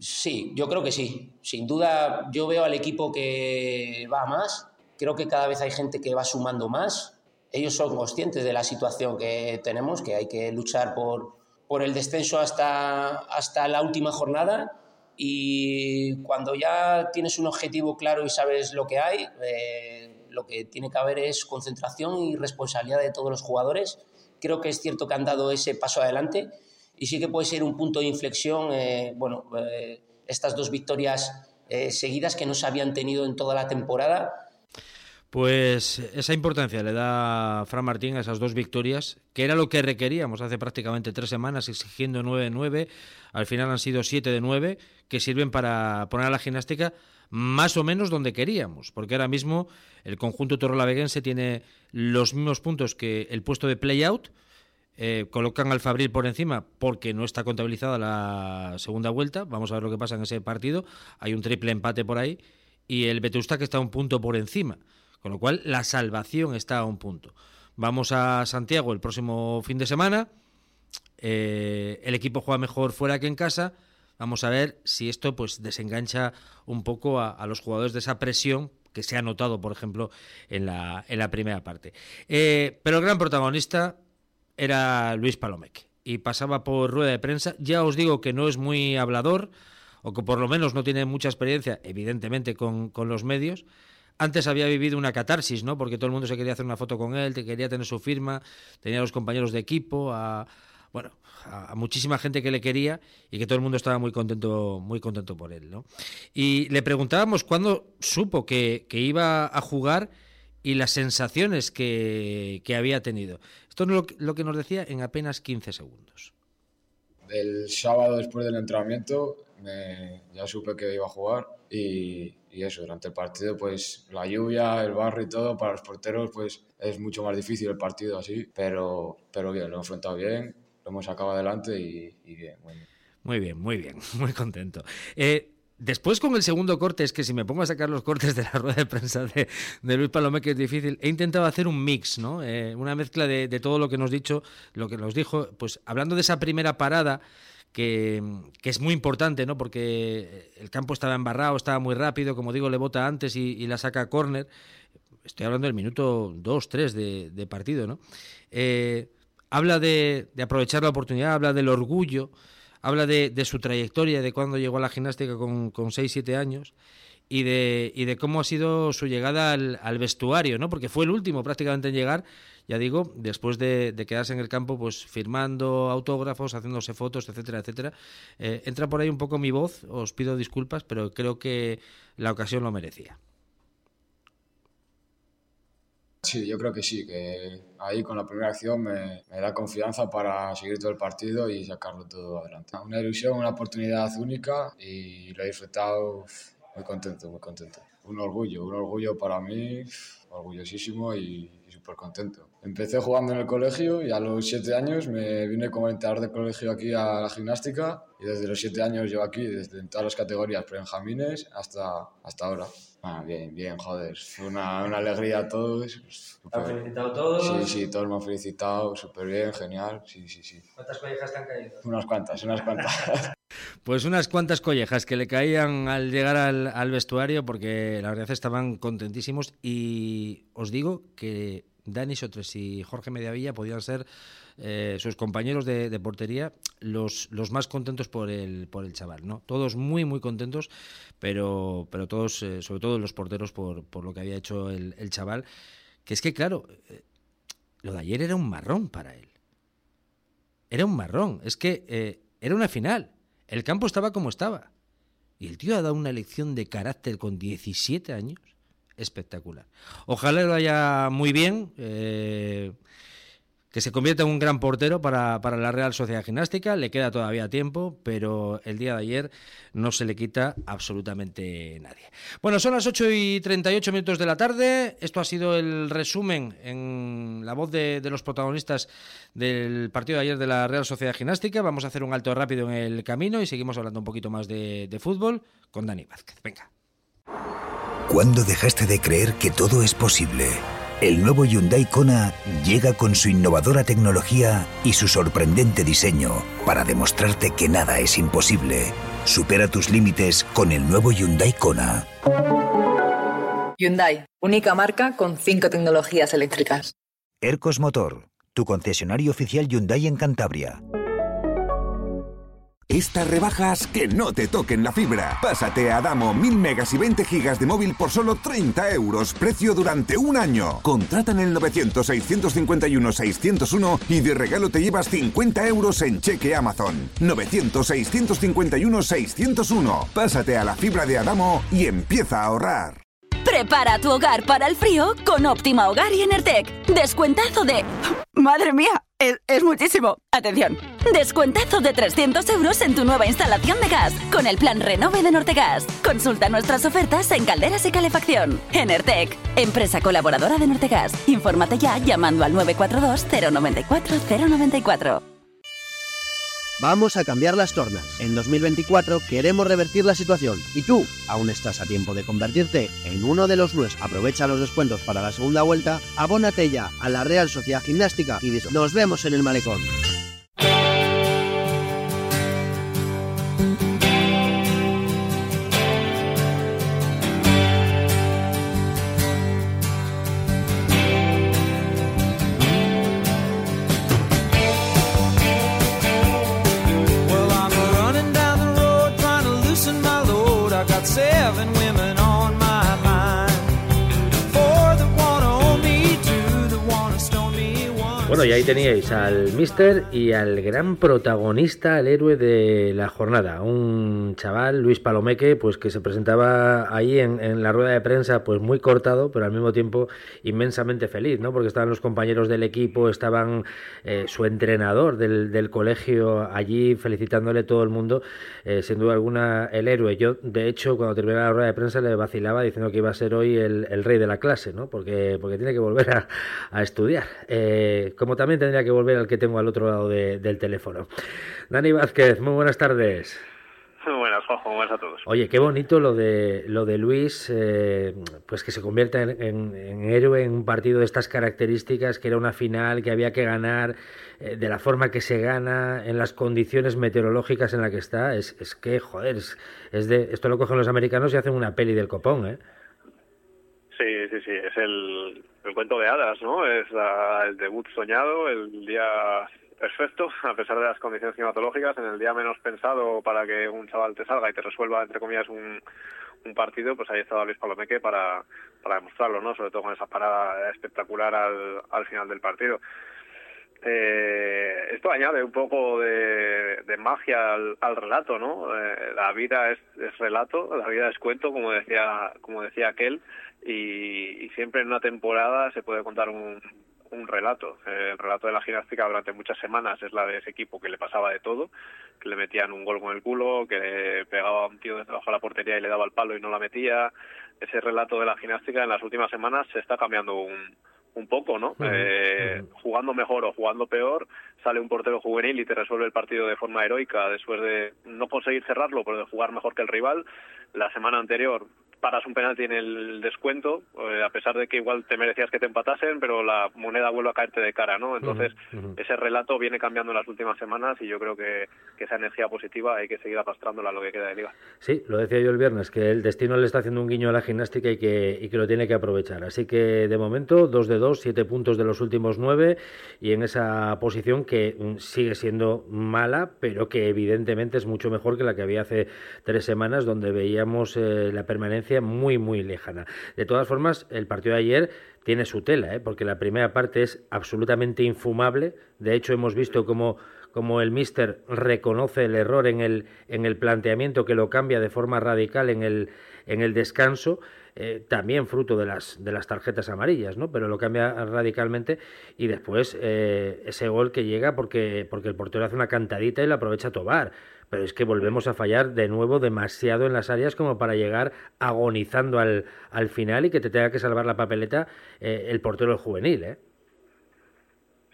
Sí, yo creo que sí. Sin duda, yo veo al equipo que va más. Creo que cada vez hay gente que va sumando más. Ellos son conscientes de la situación que tenemos, que hay que luchar por, por el descenso hasta, hasta la última jornada. Y cuando ya tienes un objetivo claro y sabes lo que hay, eh, lo que tiene que haber es concentración y responsabilidad de todos los jugadores. Creo que es cierto que han dado ese paso adelante y sí que puede ser un punto de inflexión, eh, bueno, eh, estas dos victorias seguidas que no se habían tenido en toda la temporada pues esa importancia le da Fran Martín a esas dos victorias, que era lo que requeríamos hace prácticamente tres semanas, exigiendo 9-9. Al final han sido 7 de 9, que sirven para poner a la gimnástica más o menos donde queríamos, porque ahora mismo el conjunto torrelaveguense tiene los mismos puntos que el puesto de play-out. Eh, colocan al Fabril por encima porque no está contabilizada la segunda vuelta. Vamos a ver lo que pasa en ese partido. Hay un triple empate por ahí. Y el Vetusta que está un punto por encima. Con lo cual, la salvación está a un punto. Vamos a Santiago el próximo fin de semana. Eh, el equipo juega mejor fuera que en casa. Vamos a ver si esto pues desengancha un poco a, los jugadores de esa presión que se ha notado, por ejemplo, en la, en la primera parte. Eh, pero el gran protagonista era Luis Palomec y pasaba por rueda de prensa. Ya os digo que no es muy hablador o que por lo menos no tiene mucha experiencia, evidentemente, con, con los medios antes había vivido una catarsis, ¿no? Porque todo el mundo se quería hacer una foto con él, quería tener su firma, tenía a los compañeros de equipo, a bueno, a, muchísima gente que le quería y que todo el mundo estaba muy contento, muy contento por él, ¿no? Y le preguntábamos cuándo supo que, iba a jugar y las sensaciones que, había tenido. Esto es lo, lo que nos decía en apenas 15 segundos. El sábado después del entrenamiento ya supe que iba a jugar y, y eso, durante el partido, pues la lluvia, el barro y todo, para los porteros, pues es mucho más difícil el partido así, pero, pero bien, lo hemos enfrentado bien, lo hemos sacado adelante y, bien, muy bien. Muy bien, muy bien, muy contento. Eh, después con el segundo corte, es que si me pongo a sacar los cortes de la rueda de prensa de, Luis Palomé, que es difícil, he intentado hacer un mix, ¿no? Eh, una mezcla de, de, todo lo que nos dicho, lo que nos dijo, pues hablando de esa primera parada, que, es muy importante, ¿no? Porque el campo estaba embarrado, estaba muy rápido, como digo, le bota antes y, la saca a córner. Estoy hablando del minuto 2, 3 de, partido, ¿no? Eh, habla de, aprovechar la oportunidad, habla del orgullo, habla de, su trayectoria, de cuando llegó a la gimnástica con, con 6, 7 años y de, y de cómo ha sido su llegada al, al vestuario, ¿no? Porque fue el último prácticamente en llegar ya digo, después de, quedarse en el campo, pues firmando autógrafos, haciéndose fotos, etcétera, etcétera. Eh, entra por ahí un poco mi voz, os pido disculpas, pero creo que la ocasión lo merecía. Sí, yo creo que sí, que ahí con la primera acción me, da confianza para seguir todo el partido y sacarlo todo adelante. Una ilusión, una oportunidad única y lo he disfrutado muy contento, muy contento. Un orgullo, un orgullo para mí, orgullosísimo y, súper contento. Empecé jugando en el colegio y a los siete años me vine como entrenador de colegio aquí a la gimnástica y desde los siete años llevo aquí, desde todas las categorías benjamines hasta, hasta ahora. Ah, bien, bien, joder. Fue una, una alegría a todos. ¿Te han felicitado todos? Sí, sí, todos me han felicitado, súper bien, genial. Sí, sí, sí. ¿Cuántas collejas te han caído? Unas cuantas, unas cuantas. Pues unas cuantas collejas que le caían al llegar al, al vestuario porque la verdad estaban contentísimos y os digo que Dani Sotres y Jorge Mediavilla podían ser eh, sus compañeros de, portería los, los, más contentos por el, por el chaval, ¿no? Todos muy, muy contentos, pero, pero todos, eh, sobre todo los porteros, por, por, lo que había hecho el, chaval. Que es que, claro, eh, lo de ayer era un marrón para él. Era un marrón. Es que era una final. El campo estaba como estaba. Y el tío ha dado una lección de carácter con 17 años espectacular. Ojalá lo haya muy bien que se convierte en un gran portero para, la Real Sociedad Gimnástica. Le queda todavía tiempo, pero el día de ayer no se le quita absolutamente nadie. Bueno, son las 8 y 38 minutos de la tarde. Esto ha sido el resumen en la voz de, los protagonistas del partido de ayer de la Real Sociedad Gimnástica. Vamos a hacer un alto rápido en el camino y seguimos hablando un poquito más de, de fútbol con Dani Vázquez. Venga. ¿Cuándo dejaste de creer que todo es posible? El nuevo Hyundai Kona llega con su innovadora tecnología y su sorprendente diseño para demostrarte que nada es imposible. Supera tus límites con el nuevo Hyundai Kona. Hyundai, única marca con cinco tecnologías eléctricas. Ercos Motor, tu concesionario oficial Hyundai en Cantabria. Estas rebajas que no te toquen la fibra. Pásate a Adamo 1000 megas y 20 gigas de móvil por solo 30 euros, precio durante un año. Contrata en el 900-651-601 y de regalo te llevas 50 euros en cheque Amazon. 900-651-601. Pásate a la fibra de Adamo y empieza a ahorrar. Prepara tu hogar para el frío con Óptima Hogar y Enertec. Descuentazo de... ¡Madre mía! Es, es, muchísimo. Atención. Descuentazo de 300 euros en tu nueva instalación de gas con el plan Renove de Nortegas. Consulta nuestras ofertas en calderas y calefacción. Enertec, empresa colaboradora de Nortegas. Infórmate ya llamando al 942 094 094. Vamos a cambiar las tornas. En 2024 queremos revertir la situación y tú aún estás a tiempo de convertirte en uno de los nuestros. Aprovecha los descuentos para la segunda vuelta, abónate ya a la Real Sociedad Gimnástica y nos vemos en el malecón. Bueno, y ahí teníais al Mister y al gran protagonista, el héroe de la jornada, un chaval, Luis Palomeque, pues que se presentaba ahí en, la rueda de prensa, pues muy cortado, pero al mismo tiempo inmensamente feliz, ¿no? Porque estaban los compañeros del equipo, estaban eh, su entrenador del, colegio allí felicitándole todo el mundo, eh, sin duda alguna el héroe. Yo, de hecho, cuando terminaba la rueda de prensa le vacilaba diciendo que iba a ser hoy el, rey de la clase, ¿no? Porque, porque tiene que volver a, estudiar. Eh, como también tendría que volver al que tengo al otro lado del teléfono. Dani Vázquez, muy buenas tardes. Muy buenas, Juanjo, buenas a todos. Oye, qué bonito lo de lo de Luis, eh, pues que se convierta en, héroe en un partido de estas características, que era una final que había que ganar eh, de la forma que se gana, en las condiciones meteorológicas en las que está. Es, es que, joder, es, es de, esto lo cogen los americanos y hacen una peli del copón, ¿eh? Sí, sí, sí, es el, cuento de hadas, ¿no? Es el debut soñado, el día perfecto, a pesar de las condiciones climatológicas, en el día menos pensado para que un chaval te salga y te resuelva, entre comillas, un, partido, pues ahí estaba Luis Palomeque para, para demostrarlo, ¿no? Sobre todo con esa parada espectacular al, al final del partido. Eh, esto añade un poco de, magia al, al, relato, ¿no? Eh, la vida es, es, relato, la vida es cuento, como decía, como decía aquel, y, siempre en una temporada se puede contar un, un relato. El relato de la gimnástica durante muchas semanas es la de ese equipo que le pasaba de todo, que le metían un gol con el culo, que le pegaba a un tío debajo de la portería y le daba el palo y no la metía. Ese relato de la gimnástica en las últimas semanas se está cambiando un, un poco, ¿no? eh, jugando mejor o jugando peor, sale un portero juvenil y te resuelve el partido de forma heroica después de no conseguir cerrarlo, pero de jugar mejor que el rival. La semana anterior paras un penalti en el descuento, eh, a pesar de que igual te merecías que te empatasen, pero la moneda vuelve a caerte de cara, ¿no? Entonces, ese relato viene cambiando en las últimas semanas y yo creo que, esa energía positiva hay que seguir arrastrándola a lo que queda de liga. Sí, lo decía yo el viernes, que el destino le está haciendo un guiño a la gimnástica y que, y que lo tiene que aprovechar. Así que, de momento, dos de dos, siete puntos de los últimos nueve y en esa posición que mm, sigue siendo mala, pero que evidentemente es mucho mejor que la que había hace tres semanas, donde veíamos eh, la permanencia muy, muy lejana. De todas formas, el partido de ayer tiene su tela, ¿eh? porque la primera parte es absolutamente infumable. De hecho, hemos visto cómo como el Mister reconoce el error en el, en el planteamiento que lo cambia de forma radical en el, en el descanso, eh, también fruto de las, de las tarjetas amarillas, ¿no? pero lo cambia radicalmente y después eh, ese gol que llega porque, porque el portero hace una cantadita y la aprovecha Tobar pero es que volvemos a fallar de nuevo demasiado en las áreas como para llegar agonizando al, al final y que te tenga que salvar la papeleta eh, el portero juvenil, ¿eh?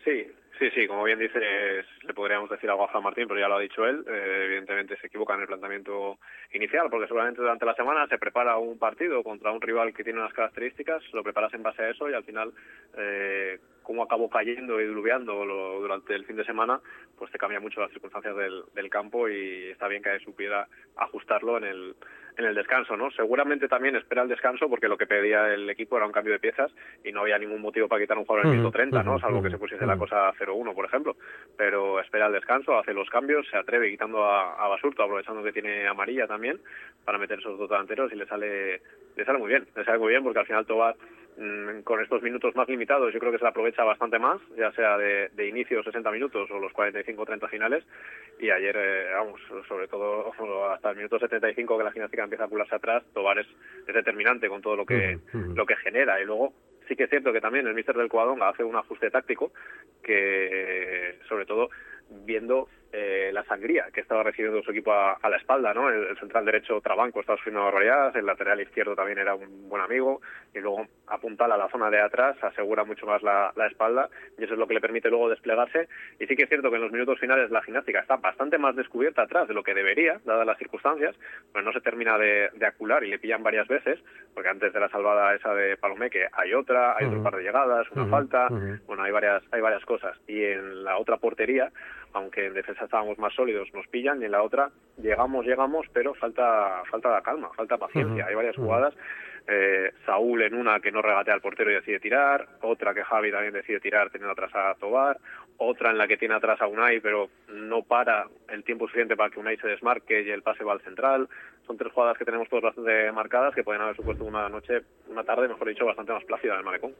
Sí, Sí, sí, como bien dices, le podríamos decir algo a Juan Martín, pero ya lo ha dicho él. Eh, evidentemente se equivoca en el planteamiento inicial, porque seguramente durante la semana se prepara un partido contra un rival que tiene unas características, lo preparas en base a eso y al final, eh, como acabó cayendo y diluviando durante el fin de semana, pues te cambia mucho las circunstancias del, del campo y está bien que supiera ajustarlo en el, en el descanso, ¿no? Seguramente también espera el descanso porque lo que pedía el equipo era un cambio de piezas y no había ningún motivo para quitar un jugador en el minuto 30, ¿no? Salvo que se pusiese la cosa 0-1, por ejemplo. Pero espera el descanso, hace los cambios, se atreve quitando a, a Basurto, aprovechando que tiene amarilla también, para meter esos dos delanteros y le sale, le sale muy bien, le sale muy bien porque al final Tobar con estos minutos más limitados yo creo que se aprovecha bastante más, ya sea de, de inicio 60 minutos o los 45 30 finales. Y ayer, eh, vamos, sobre todo hasta el minuto 75 que la gimnástica empieza a pularse atrás, Tobar es, determinante con todo lo que, lo que genera. Y luego sí que es cierto que también el míster del Cuadonga hace un ajuste táctico que sobre todo viendo eh, la sangría que estaba recibiendo su equipo a, la espalda, ¿no? El, central derecho Trabanco estaba sufriendo barbaridades, el lateral izquierdo también era un buen amigo y luego apuntala a la zona de atrás, asegura mucho más la, espalda y eso es lo que le permite luego desplegarse. Y sí que es cierto que en los minutos finales la gimnástica está bastante más descubierta atrás de lo que debería, dadas las circunstancias, pero no se termina de, acular y le pillan varias veces, porque antes de la salvada esa de Palomeque hay otra, hay otro par de llegadas, una falta, bueno, hay varias, hay varias cosas. Y en la otra portería aunque en defensa estábamos más sólidos, nos pillan y en la otra llegamos, llegamos, pero falta, falta la calma, falta paciencia. Hay varias jugadas. Eh, Saúl en una que no regatea al portero y decide tirar, otra que Javi también decide tirar teniendo atrás a Tobar, otra en la que tiene atrás a Unai pero no para el tiempo suficiente para que Unai se desmarque y el pase va al central son tres jugadas que tenemos todos bastante marcadas que pueden haber supuesto una noche, una tarde, mejor dicho, bastante más plácida en el malecón.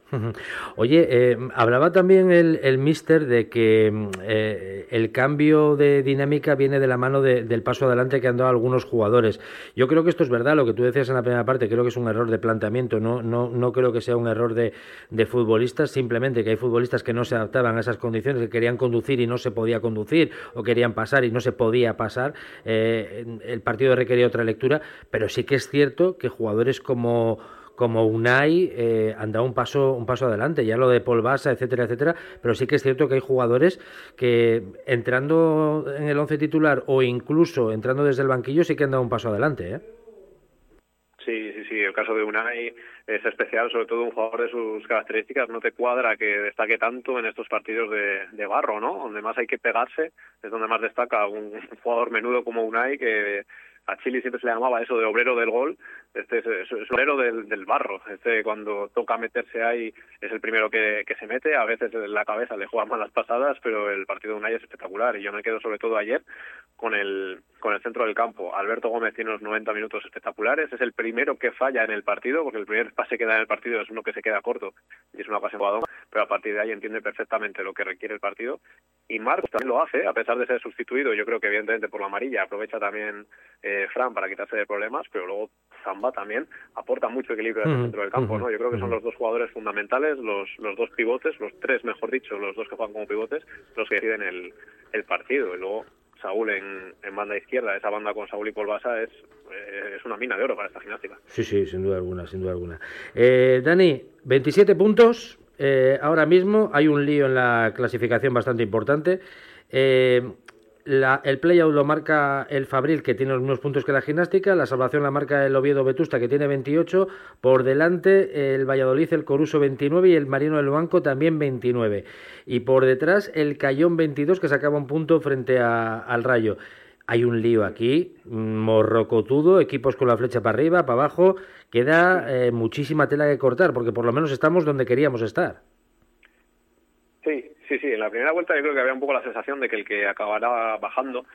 Oye, eh, hablaba también el, el mister de que eh, el cambio de dinámica viene de la mano del paso adelante que han dado algunos jugadores. Yo creo que esto es verdad, lo que tú decías en la primera parte, creo que es un error de planteamiento, no, no, no creo que sea un error de, de futbolistas, simplemente que hay futbolistas que no se adaptaban a esas condiciones, que querían conducir y no se podía conducir, o querían pasar y no se podía pasar. Eh, el partido requería otra pero sí que es cierto que jugadores como como Unai eh, han dado un paso un paso adelante, ya lo de Paul Basa, etcétera, etcétera, pero sí que es cierto que hay jugadores que entrando en el once titular o incluso entrando desde el banquillo sí que han dado un paso adelante, ¿eh? Sí, sí, sí, el caso de Unai es especial, sobre todo un jugador de sus características, no te cuadra que destaque tanto en estos partidos de, de barro, ¿no? Donde más hay que pegarse, es donde más destaca un jugador menudo como Unai que a Chile siempre se le llamaba eso de obrero del gol, este es, obrero del, barro, este cuando toca meterse ahí es el primero que, que se mete, a veces la cabeza le juega malas pasadas, pero el partido de Unai es espectacular y yo me quedo sobre todo ayer con el, con el centro del campo. Alberto Gómez tiene unos 90 minutos espectaculares, es el primero que falla en el partido, porque el primer pase que da en el partido es uno que se queda corto y es una ocasión jugadora, pero a partir de ahí entiende perfectamente lo que requiere el partido y Marcos también lo hace, a pesar de ser sustituido, yo creo que evidentemente por la amarilla aprovecha también eh, Fran para quitarse de problemas, pero luego Zamba también aporta mucho equilibrio en el centro del campo, ¿no? Yo creo que son los dos jugadores fundamentales, los, los dos pivotes, los tres, mejor dicho, los dos que juegan como pivotes, los que deciden el, el partido. Y luego Saúl en, en, banda izquierda, esa banda con Saúl y Polvasa es, eh, es una mina de oro para esta gimnástica. Sí, sí, sin duda alguna, sin duda alguna. Eh, Dani, 27 puntos, eh, ahora mismo hay un lío en la clasificación bastante importante. Eh, el playout lo marca el Fabril, que tiene los mismos puntos que la gimnástica. La salvación la marca el Oviedo Vetusta, que tiene 28. Por delante, el Valladolid, el Coruso 29 y el Marino del Banco también 29. Y por detrás, el Cayón 22, que sacaba un punto frente al Rayo hay un lío aquí, morrocotudo, equipos con la flecha para arriba, para abajo, queda eh, muchísima tela que cortar, porque por lo menos estamos donde queríamos estar. Sí, sí, sí, en la primera vuelta yo creo que había un poco la sensación de que el que acabará bajando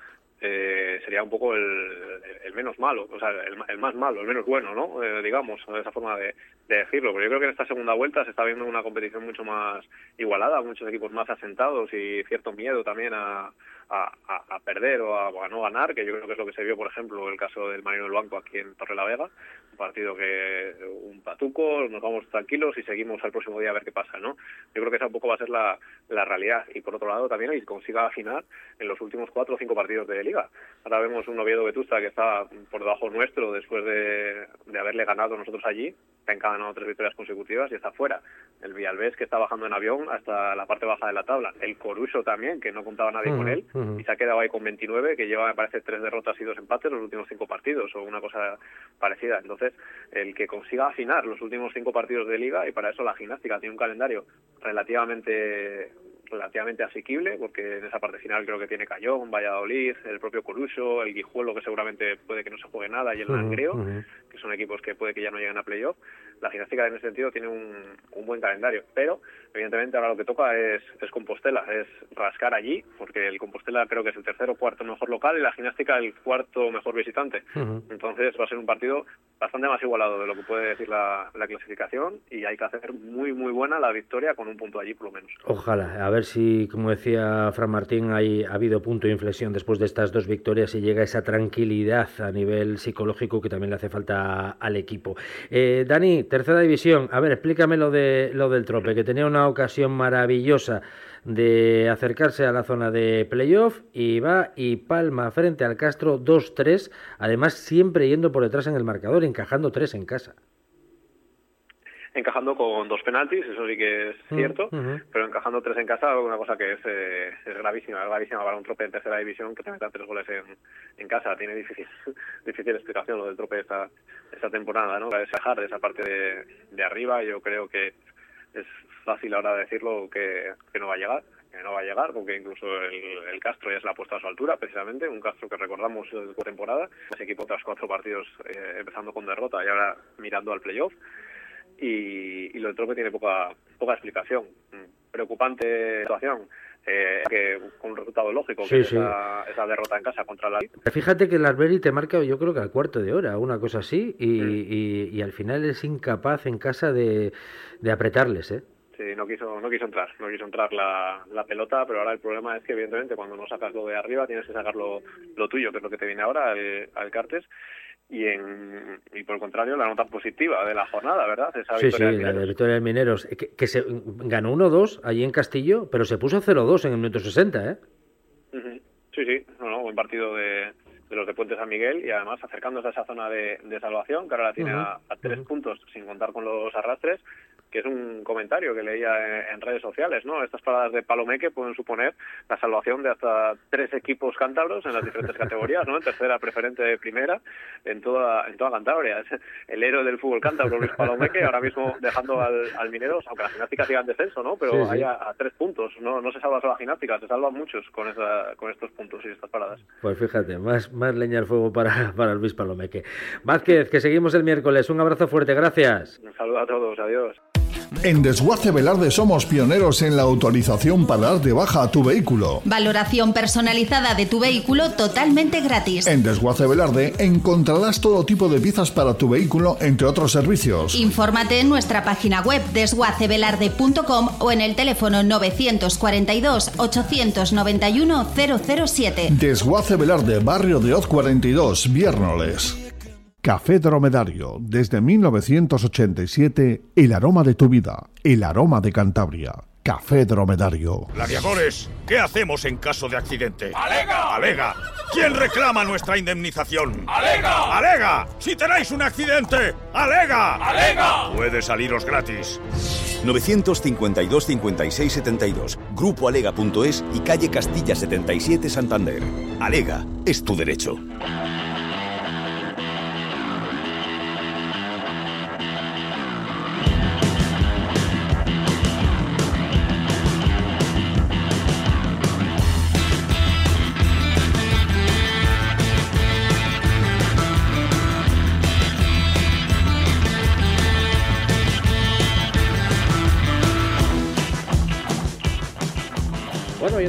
eh, sería un poco el, el, menos malo, o sea, el, más malo, el menos bueno, ¿no? Eh, digamos, esa forma de, de, decirlo. Pero yo creo que en esta segunda vuelta se está viendo una competición mucho más igualada, muchos equipos más asentados y cierto miedo también a, a, a, perder o a, no ganar, que yo creo que es lo que se vio, por ejemplo, el caso del Marino del Banco aquí en Torre la Vega, un partido que un patuco, nos vamos tranquilos y seguimos al próximo día a ver qué pasa, ¿no? Yo creo que esa un poco va a ser la, la realidad y por otro lado también y consiga afinar en los últimos cuatro o cinco partidos de liga. Ahora vemos un Oviedo Vetusta que está por debajo nuestro después de, de haberle ganado nosotros allí, ha encadenado tres victorias consecutivas y está fuera. El Villalbés que está bajando en avión hasta la parte baja de la tabla. El Coruso también, que no contaba nadie con él y se ha quedado ahí con 29, que lleva, me parece, tres derrotas y dos empates los últimos cinco partidos o una cosa parecida. Entonces, el que consiga afinar los últimos cinco partidos de liga, y para eso la gimnástica tiene un calendario relativamente relativamente asequible, porque en esa parte final creo que tiene Cayón, Valladolid, el propio Coruso, el Guijuelo, que seguramente puede que no se juegue nada, y el Langreo, que son equipos que puede que ya no lleguen a playoff. La gimnástica en ese sentido tiene un, un buen calendario, pero evidentemente ahora lo que toca es, es Compostela, es rascar allí, porque el Compostela creo que es el tercero o cuarto mejor local y la gimnástica el cuarto mejor visitante. Entonces va a ser un partido bastante más igualado de lo que puede decir la, la clasificación y hay que hacer muy muy buena la victoria con un punto allí por lo menos. Ojalá, a ver si, como decía Fran Martín, hay, ha habido punto de inflexión después de estas dos victorias y llega esa tranquilidad a nivel psicológico que también le hace falta al equipo. Eh, Dani, tercera división, a ver, explícame lo, de, lo del trope, que tenía una ocasión maravillosa de acercarse a la zona de playoff y va y palma frente al Castro 2-3, además siempre yendo por detrás en el marcador, encajando tres en casa encajando con dos penaltis, eso sí que es Mm, cierto, pero encajando tres en casa, una cosa que es, eh, es gravísima, es gravísima para un trope en tercera división que te meta tres goles en, en casa. Tiene difícil, difícil explicación lo del trope esta, esta temporada, ¿no? Es bajar de esa parte de, de arriba, yo creo que es fácil ahora decirlo que, que no va a llegar que no va a llegar, porque incluso el, el Castro ya se la ha puesto a su altura, precisamente, un Castro que recordamos de temporada, ese equipo tras cuatro partidos eh, empezando con derrota y ahora mirando al playoff, y, y lo del trope tiene poca poca explicación. Mm, Preocupante situación, eh, que con un resultado lógico, Sí, que sí. esa, esa derrota en casa contra la Fíjate que el Arberi te marca, yo creo que al cuarto de hora, una cosa así, y, y- y al final es incapaz en casa de, de apretarles, ¿eh? Sí, no quiso, no quiso entrar, no quiso entrar la, la pelota, pero ahora el problema es que evidentemente cuando no sacas lo de arriba tienes que sacar lo, lo tuyo, que es lo que te viene ahora al, al Cartes, y en y por el contrario la nota positiva de la jornada, ¿verdad? Esa Sí, sí, victoria del la de Mineros. Victoria de Mineros, eh, que, que se ganó 1-2 allí en Castillo, pero se puso 0-2 en el minuto 60, ¿eh? Sí, sí, no, no, buen partido de, de los de Puente San Miguel y además acercándose a esa zona de, de salvación, que ahora la tiene a tres puntos sin contar con los arrastres, que es un comentario que leía en, redes sociales, ¿no? Estas paradas de Palomeque pueden suponer la salvación de hasta tres equipos cántabros en las diferentes categorías, ¿no? En tercera, preferente, primera, en toda en toda Cantabria. Es el héroe del fútbol cántabro, Luis Palomeque, ahora mismo dejando al, al Mineros, aunque la gimnástica siga en descenso, ¿no? Pero Sí, sí. ahí a, a tres puntos, no, no se salva solo la gimnástica, se salvan muchos con, esa, con estos puntos y estas paradas. Pues fíjate, más, más leña al fuego para, para Luis Palomeque. Vázquez, que seguimos el miércoles. Un abrazo fuerte, gracias. Un saludo a todos, adiós. En Desguace Velarde somos pioneros en la autorización para dar de baja a tu vehículo. Valoración personalizada de tu vehículo totalmente gratis. En Desguace Velarde encontrarás todo tipo de piezas para tu vehículo, entre otros servicios. Infórmate en nuestra página web desguacevelarde.com o en el teléfono 942 891 007. Desguace Velarde, barrio de Oz 42, Viernoles. Café Dromedario, desde 1987, el aroma de tu vida, el aroma de Cantabria. Café Dromedario. Gladiadores, ¿qué hacemos en caso de accidente? ¡Alega! ¡Alega! ¿Quién reclama nuestra indemnización? ¡Alega! ¡Alega! ¡Si tenéis un accidente! ¡Alega! ¡Alega! Puede saliros gratis. 952 56 72, grupoalega.es y calle Castilla 77 Santander. Alega, es tu derecho.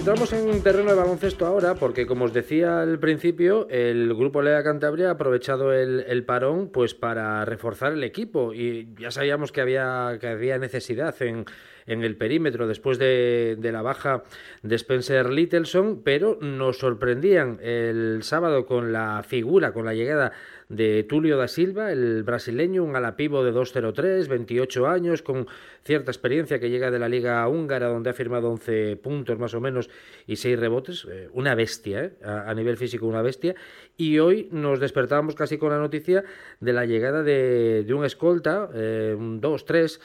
Entramos en terreno de baloncesto ahora, porque como os decía al principio, el grupo Lea Cantabria ha aprovechado el, el parón pues para reforzar el equipo. Y ya sabíamos que había, que había necesidad en, en el perímetro después de, de la baja de Spencer Littleson, pero nos sorprendían el sábado con la figura, con la llegada de Tulio da Silva, el brasileño, un alapivo de 2.03, 28 años, con cierta experiencia que llega de la liga húngara, donde ha firmado 11 puntos más o menos y 6 rebotes, eh, una bestia, ¿eh? a, nivel físico una bestia, y hoy nos despertábamos casi con la noticia de la llegada de, de un escolta, eh, un 2-3,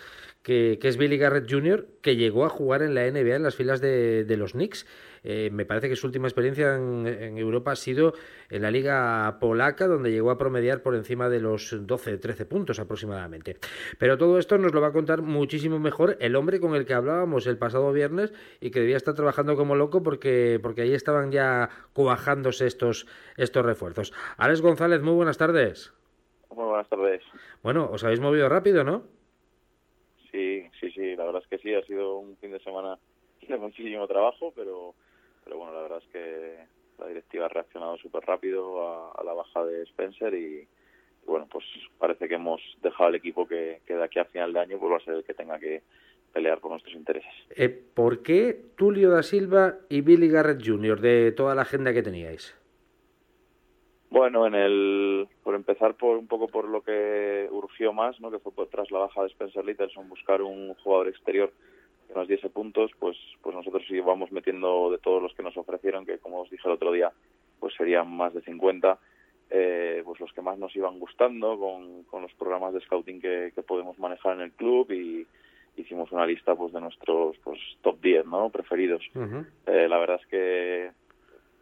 que, es Billy Garrett Jr., que llegó a jugar en la NBA en las filas de, los Knicks. Eh, me parece que su última experiencia en, Europa ha sido en la liga polaca, donde llegó a promediar por encima de los 12, 13 puntos aproximadamente. Pero todo esto nos lo va a contar muchísimo mejor el hombre con el que hablábamos el pasado viernes y que debía estar trabajando como loco porque, porque ahí estaban ya cuajándose estos, estos refuerzos. Alex González, muy buenas tardes. Muy buenas tardes. Bueno, os habéis movido rápido, ¿no? Sí, sí, sí, la verdad es que sí, ha sido un fin de semana de muchísimo trabajo, pero, pero bueno, la verdad es que la directiva ha reaccionado súper rápido a, la baja de Spencer y, bueno, pues parece que hemos dejado al equipo que, que, de aquí a final de año pues va a ser el que tenga que pelear por nuestros intereses. Eh, ¿Por qué Tulio da Silva y Billy Garrett Jr. de toda la agenda que teníais? Bueno, en el, por empezar por un poco por lo que urgió más, ¿no? que fue tras la baja de Spencer Litterson buscar un jugador exterior que nos diese puntos, pues, pues nosotros íbamos metiendo de todos los que nos ofrecieron, que como os dije el otro día, pues serían más de 50, eh, pues los que más nos iban gustando con, con los programas de scouting que, que podemos manejar en el club y hicimos una lista pues de nuestros pues top 10 ¿no? preferidos. eh, la verdad es que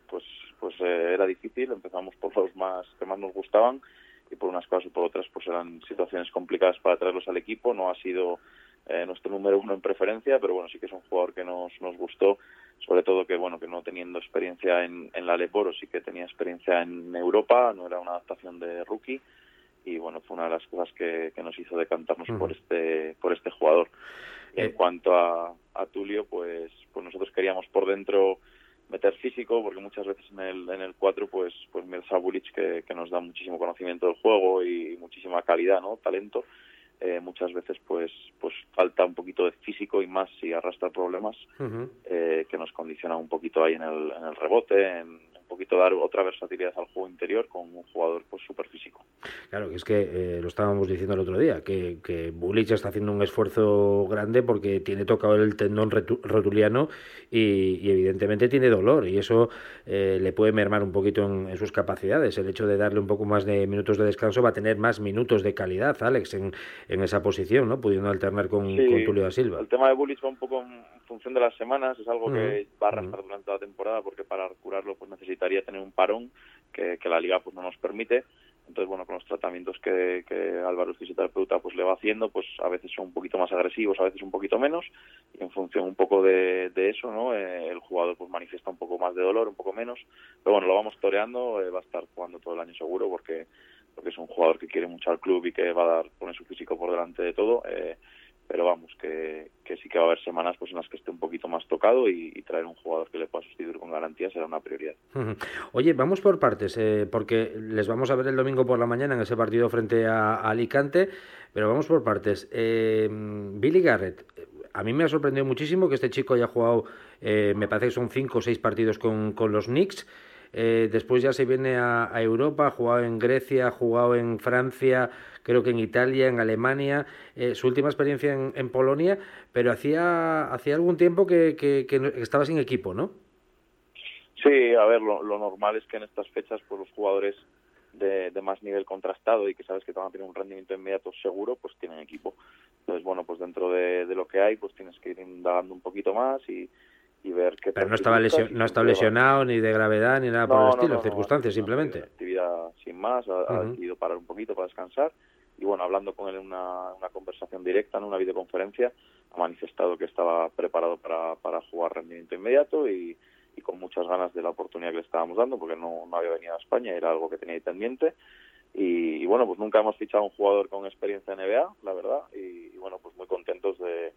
pues pues eh, era difícil. Empezamos por los más que más nos gustaban y por unas cosas y por otras pues eran situaciones complicadas para traerlos al equipo. No ha sido eh, nuestro número uno en preferencia, pero bueno, sí que es un jugador que nos, nos gustó, sobre todo que bueno que no teniendo experiencia en, en la Leporo, sí que tenía experiencia en Europa, no era una adaptación de rookie y bueno fue una de las cosas que, que nos hizo decantarnos por este por este jugador. en eh. cuanto a, a Tulio, pues pues nosotros queríamos por dentro meter físico, porque muchas veces en el, en el 4, pues, pues Mirza Bulic, que, que nos da muchísimo conocimiento del juego y muchísima calidad, ¿no? Talento, eh, muchas veces pues pues falta un poquito de físico y más si arrastra problemas eh, que nos condiciona un poquito ahí en el, en el rebote, en, poquito dar otra versatilidad al juego interior con un jugador pues súper físico. Claro, que es que eh, lo estábamos diciendo el otro día, que, que Bulich está haciendo un esfuerzo grande porque tiene tocado el tendón rotuliano y, evidentemente tiene dolor y eso eh, le puede mermar un poquito en, sus capacidades. El hecho de darle un poco más de minutos de descanso va a tener más minutos de calidad, Alex, en, en esa posición, ¿no? pudiendo alternar con, Tulio da Silva. El tema de Bulich va un poco función de las semanas, es algo que va a arrastrar durante la temporada porque para curarlo pues necesita tener un parón que, la liga pues no nos permite. Entonces bueno con los tratamientos que, que Álvaro el fisioterapeuta pues le va haciendo pues a veces son un poquito más agresivos a veces un poquito menos y en función un poco de, eso no eh, el jugador pues manifiesta un poco más de dolor un poco menos. Pero bueno lo vamos toreando eh, va a estar jugando todo el año seguro porque porque es un jugador que quiere mucho al club y que va a dar poner su físico por delante de todo eh, pero vamos, que, sí que va a haber semanas pues en las que esté un poquito más tocado y, traer un jugador que le pueda sustituir con garantía será una prioridad. Oye, vamos por partes, eh, porque les vamos a ver el domingo por la mañana en ese partido frente a, Alicante, pero vamos por partes. Eh, Billy Garrett, a mí me ha sorprendido muchísimo que este chico haya jugado, eh, me parece que son cinco o seis partidos con, con los Knicks. Eh, después ya se viene a, Europa, ha jugado en Grecia, ha jugado en Francia, creo que en Italia, en Alemania, eh, su última experiencia en, Polonia, pero hacía, hacía algún tiempo que, que, estaba sin equipo, ¿no? Sí, a ver, lo, normal es que en estas fechas pues los jugadores de, más nivel contrastado y que sabes que te van a tener un rendimiento inmediato seguro, pues tienen equipo. Entonces, bueno, pues dentro de, de lo que hay, pues tienes que ir indagando un poquito más y, y ver qué Pero no estaba, no está lesionado ni de gravedad ni nada por el estilo, circunstancias simplemente. Actividad sin más, ha, decidido parar un poquito para descansar y bueno, hablando con él en una, conversación directa, en una videoconferencia, ha manifestado que estaba preparado para, para jugar rendimiento inmediato y, y con muchas ganas de la oportunidad que le estábamos dando porque no, no había venido a España, era algo que tenía ahí pendiente. Y, bueno, pues nunca hemos fichado un jugador con experiencia en NBA, la verdad, y bueno, pues muy contentos de,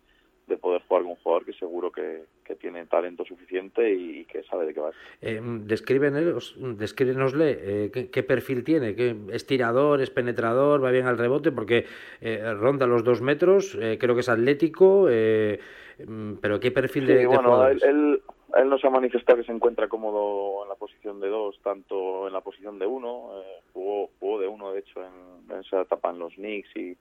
de poder jugar con un jugador que seguro que, tiene talento suficiente y, que sabe de qué va. Eh, descríbenosle eh, ¿qué, perfil tiene, ¿Qué, es tirador, es penetrador, va bien al rebote, porque eh, ronda los dos metros, eh, creo que es atlético, mm, pero ¿qué perfil de, bueno, Él, él, nos ha manifestado que se encuentra cómodo en la posición de dos, tanto en la posición de uno, jugó, jugó de uno de hecho en, en esa etapa en los Knicks y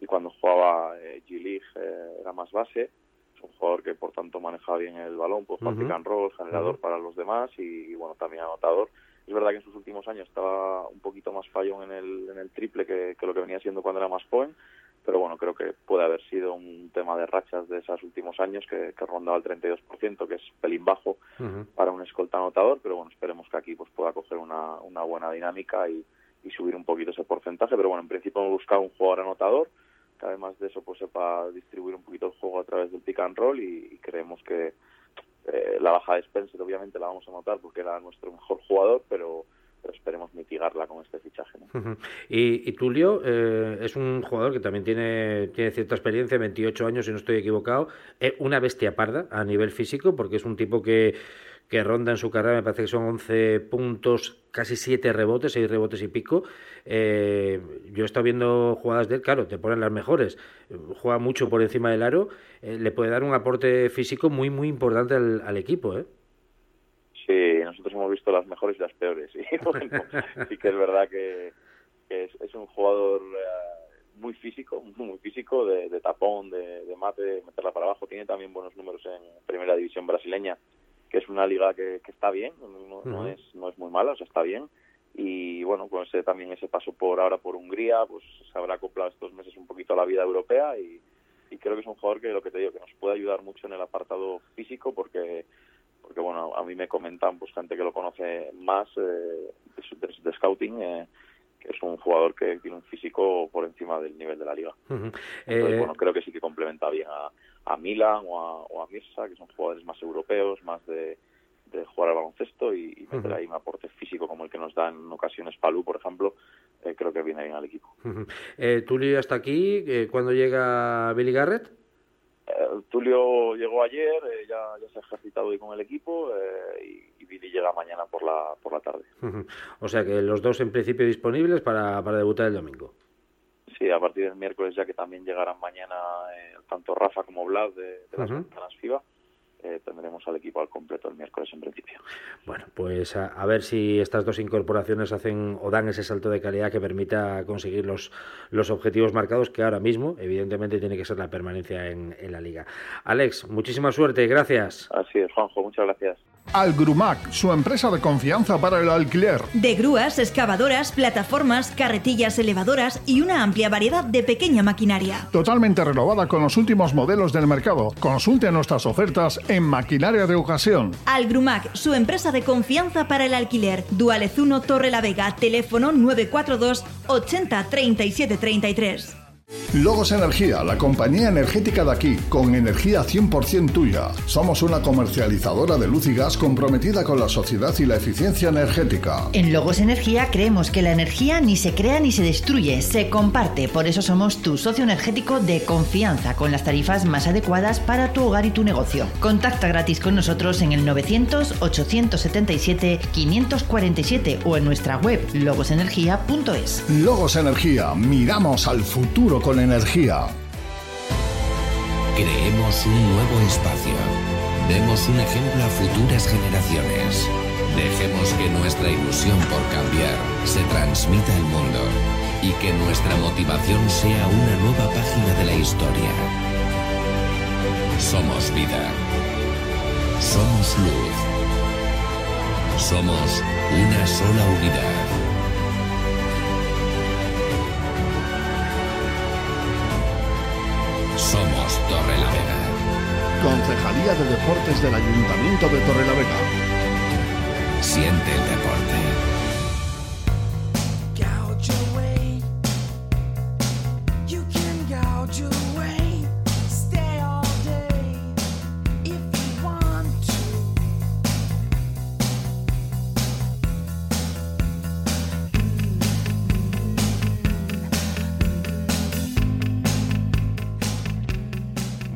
y cuando jugaba eh, G-League eh, era más base. Es un jugador que por tanto manejaba bien el balón, pues uh -huh. rol, generador para los demás y, bueno, también anotador. Es verdad que en sus últimos años estaba un poquito más fallón en el, en el triple que, que lo que venía siendo cuando era más joven, pero bueno, creo que puede haber sido un tema de rachas de esos últimos años que, que rondaba el 32%, que es pelín bajo para un escolta anotador, pero bueno, esperemos que aquí pues pueda coger una, una buena dinámica y, y subir un poquito ese porcentaje, pero bueno, en principio hemos buscado un jugador anotador además de eso pues sepa distribuir un poquito el juego a través del pick and roll y, creemos que eh, la baja de Spencer obviamente la vamos a notar porque era nuestro mejor jugador, pero, esperemos mitigarla con este fichaje. y, Tulio eh, es un jugador que también tiene, tiene cierta experiencia, 28 años si no estoy equivocado, es una bestia parda a nivel físico porque es un tipo que que ronda en su carrera, me parece que son 11 puntos, casi 7 rebotes, 6 rebotes y pico. Eh, yo he estado viendo jugadas de él, claro, te ponen las mejores, juega mucho por encima del aro, eh, le puede dar un aporte físico muy, muy importante al, equipo. ¿eh? Sí, nosotros hemos visto las mejores y las peores. Y sí que es verdad que, es, un jugador eh, muy físico, muy físico, de, tapón, de, de mate, de meterla para abajo. Tiene también buenos números en primera división brasileña que es una liga que, está bien, no, es, no es muy mala, o sea, está bien. Y bueno, con ese, también ese paso por ahora por Hungría, pues se habrá acoplado estos meses un poquito a la vida europea y, creo que es un jugador que lo que te digo, que nos puede ayudar mucho en el apartado físico porque porque bueno, a mí me comentan pues gente que lo conoce más eh, de, scouting eh, que es un jugador que tiene un físico por encima del nivel de la liga. Entonces, eh, bueno, creo que sí que complementa bien a, a Milan o a, o a Mirsa, que son jugadores más europeos, más de, de jugar al baloncesto y, meter ahí un aporte físico como el que nos da en ocasiones Palú, por ejemplo, eh, creo que viene bien al equipo. eh, Tulio hasta aquí, eh, ¿cuándo llega Billy Garrett? Eh, Tulio llegó ayer, ya, ya, se ha ejercitado hoy con el equipo y, Billy llega mañana por la, por la tarde. O sea que los dos en principio disponibles para, para debutar el domingo. Sí, a partir del miércoles ya que también llegarán mañana eh, tanto Rafa como Vlad de, las ventanas FIBA. Eh, tendremos al equipo al completo el miércoles en principio. Bueno, pues a, ver si estas dos incorporaciones hacen o dan ese salto de calidad que permita conseguir los, los objetivos marcados, que ahora mismo, evidentemente, tiene que ser la permanencia en, en la liga. Alex, muchísima suerte, gracias. Así es, Juanjo, muchas gracias. Algrumac, su empresa de confianza para el alquiler. De grúas, excavadoras, plataformas, carretillas elevadoras y una amplia variedad de pequeña maquinaria. Totalmente renovada con los últimos modelos del mercado. Consulte nuestras ofertas en maquinaria de ocasión. Algrumac, su empresa de confianza para el alquiler. Duales 1 Torre la Vega, teléfono 942 80 37 33. Logos Energía, la compañía energética de aquí, con energía 100% tuya. Somos una comercializadora de luz y gas comprometida con la sociedad y la eficiencia energética. En Logos Energía creemos que la energía ni se crea ni se destruye, se comparte. Por eso somos tu socio energético de confianza, con las tarifas más adecuadas para tu hogar y tu negocio. Contacta gratis con nosotros en el 900-877-547 o en nuestra web logosenergia.es. Logos Energía, miramos al futuro con energía. Creemos un nuevo espacio. Demos un ejemplo a futuras generaciones. Dejemos que nuestra ilusión por cambiar se transmita al mundo y que nuestra motivación sea una nueva página de la historia. Somos vida. Somos luz. Somos una sola unidad. Somos Torre la Vega. Concejalía de Deportes del Ayuntamiento de Torre la Vega. Siente el deporte.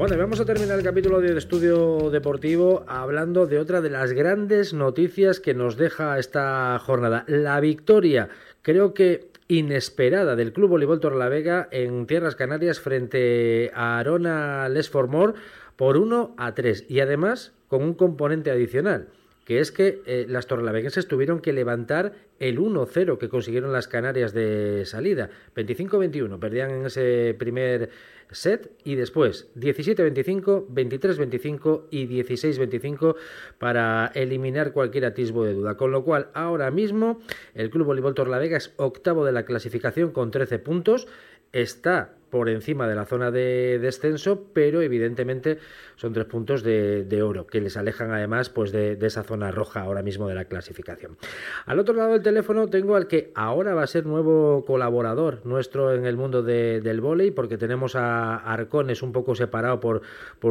Vamos a terminar el capítulo del estudio deportivo hablando de otra de las grandes noticias que nos deja esta jornada. La victoria, creo que inesperada del Club Voleibol Torlavega en Tierras Canarias frente a Arona Les Formor por 1 a 3 y además con un componente adicional que es que eh, las torrelaveguenses tuvieron que levantar el 1-0 que consiguieron las Canarias de salida. 25-21, perdían en ese primer set y después 17-25, 23-25 y 16-25 para eliminar cualquier atisbo de duda. Con lo cual, ahora mismo el Club Voleibol Torlavega es octavo de la clasificación con 13 puntos está por encima de la zona de descenso, pero evidentemente son tres puntos de, oro, que les alejan además pues de, esa zona roja ahora mismo de la clasificación. Al otro lado del teléfono tengo al que ahora va a ser nuevo colaborador nuestro en el mundo del vóley, porque tenemos a Arcones un poco separado por,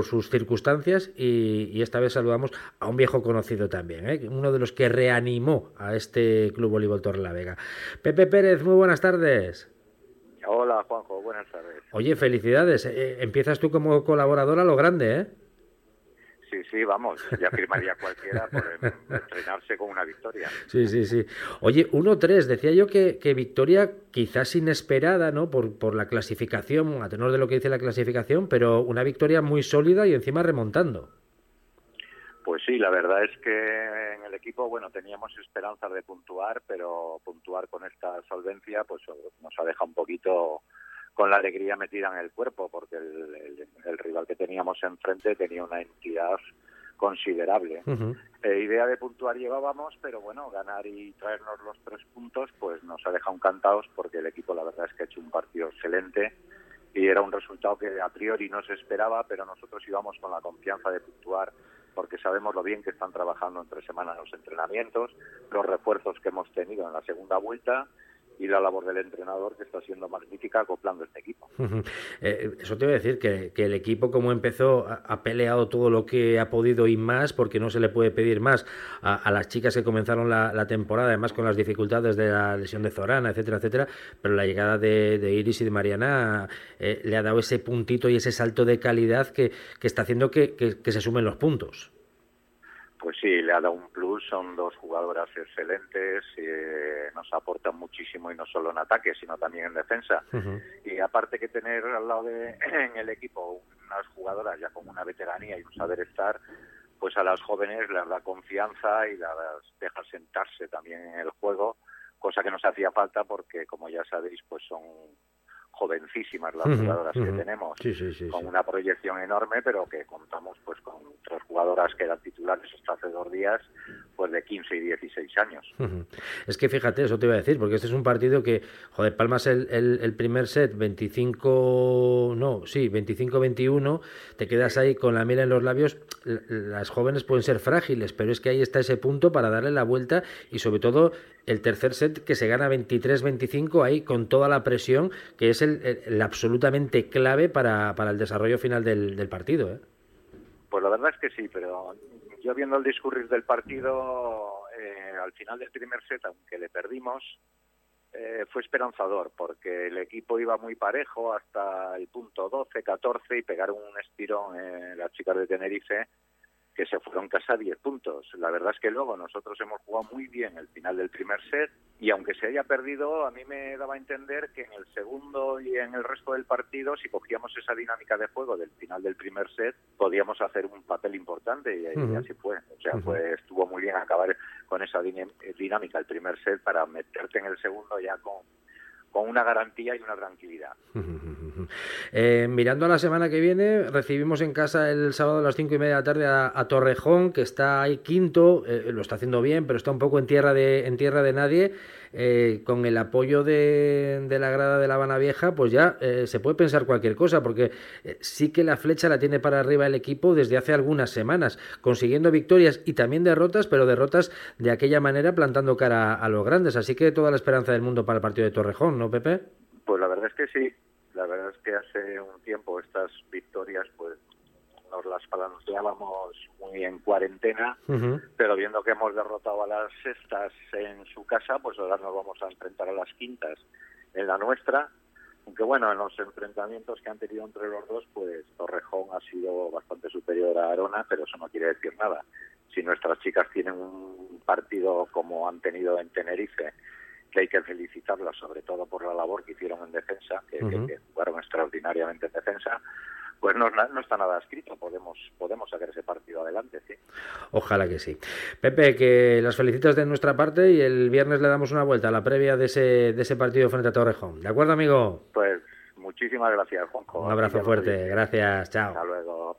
sus circunstancias y, esta vez saludamos a un viejo conocido también, ¿eh? uno de los que reanimó a este Club Voleibol La Vega. Pepe Pérez, muy buenas tardes. Hola Juanjo, buenas tardes. Oye, felicidades. Eh, empiezas tú como colaborador a lo grande, ¿eh? Sí, sí, vamos, ya firmaría cualquiera por entrenarse con una victoria. Sí, sí, sí. Oye, 1-3, decía yo que, que, victoria quizás inesperada, ¿no? Por, por la clasificación, a tenor de lo que dice la clasificación, pero una victoria muy sólida y encima remontando. Pues sí, la verdad es que en el equipo, bueno, teníamos esperanzas de puntuar, pero puntuar con esta solvencia, pues nos ha dejado un poquito con la alegría metida en el cuerpo, porque el, rival que teníamos enfrente tenía una entidad considerable. Eh, idea de puntuar llevábamos, pero bueno, ganar y traernos los tres puntos, pues nos ha dejado encantados, porque el equipo la verdad es que ha hecho un partido excelente y era un resultado que a priori no se esperaba, pero nosotros íbamos con la confianza de puntuar porque sabemos lo bien que están trabajando entre semanas los entrenamientos, los refuerzos que hemos tenido en la segunda vuelta y la labor del entrenador que está siendo magnífica acoplando este equipo. Eh, eso te voy a decir que, el equipo como empezó ha, peleado todo lo que ha podido y más porque no se le puede pedir más a, las chicas que comenzaron la, temporada además con las dificultades de la lesión de Zorana, etcétera, etcétera, pero la llegada de, Iris y de Mariana eh, le ha dado ese puntito y ese salto de calidad que, está haciendo que se sumen los puntos. Pues sí, le ha dado un plus, son dos jugadoras excelentes, eh, nos aportan muchísimo y no solo en ataque, sino también en defensa. Y aparte que tener al lado de, en el equipo unas jugadoras ya con una veteranía y un saber estar, pues a las jóvenes les da confianza y las deja sentarse también en el juego, cosa que nos hacía falta porque, como ya sabéis, pues son jovencísimas las jugadoras que tenemos, con una proyección enorme, pero que contamos pues con tres jugadoras que eran titulares hasta hace dos días, pues de 15 y 16 años. Es que fíjate, eso te iba a decir, porque este es un partido que, joder, palmas el, el, primer set 25, no, sí, 25-21, te quedas ahí con la mira en los labios, las jóvenes pueden ser frágiles, pero es que ahí está ese punto para darle la vuelta y sobre todo el tercer set que se gana 23-25 ahí con toda la presión que es el, absolutamente clave para, para, el desarrollo final del, del partido. ¿eh? Pues la verdad es que sí, pero yo viendo el discurrir del partido eh, al final del primer set, aunque le perdimos, eh, fue esperanzador porque el equipo iba muy parejo hasta el punto 12, 14 y pegaron un estirón en las chicas de Tenerife que se fueron casa 10 puntos. La verdad es que luego nosotros hemos jugado muy bien el final del primer set y aunque se haya perdido, a mí me daba a entender que en el segundo y en el resto del partido, si cogíamos esa dinámica de juego del final del primer set, podíamos hacer un papel importante y, así fue. O sea, estuvo muy bien acabar con esa dinámica el primer set para meterte en el segundo ya con con una garantía y una tranquilidad. Eh, mirando a la semana que viene, recibimos en casa el sábado a las cinco y media de la tarde a, Torrejón, que está ahí quinto, eh, lo está haciendo bien, pero está un poco en tierra de, en tierra de nadie. Eh, con el apoyo de, la grada de La Habana Vieja, pues ya eh, se puede pensar cualquier cosa, porque eh, sí que la flecha la tiene para arriba el equipo desde hace algunas semanas, consiguiendo victorias y también derrotas, pero derrotas de aquella manera plantando cara a, los grandes. Así que toda la esperanza del mundo para el partido de Torrejón, ¿no, Pepe? Pues la verdad es que sí. La verdad es que hace un tiempo estas victorias pues nos las balanceábamos muy en cuarentena, pero viendo que hemos derrotado a las sextas en su casa, pues ahora nos vamos a enfrentar a las quintas en la nuestra. Aunque bueno, en los enfrentamientos que han tenido entre los dos, pues Torrejón ha sido bastante superior a Arona, pero eso no quiere decir nada. Si nuestras chicas tienen un partido como han tenido en Tenerife, que hay que felicitarlas sobre todo por la labor que hicieron en defensa, que jugaron extraordinariamente en defensa, pues no, no, está nada escrito, podemos, podemos sacar ese partido adelante, sí. Ojalá que sí. Pepe, que las felicitas de nuestra parte y el viernes le damos una vuelta a la previa de ese, de ese partido frente a Torrejón. ¿De acuerdo, amigo? Pues muchísimas gracias, Juanjo. Un abrazo fuerte, gracias, chao. Hasta luego.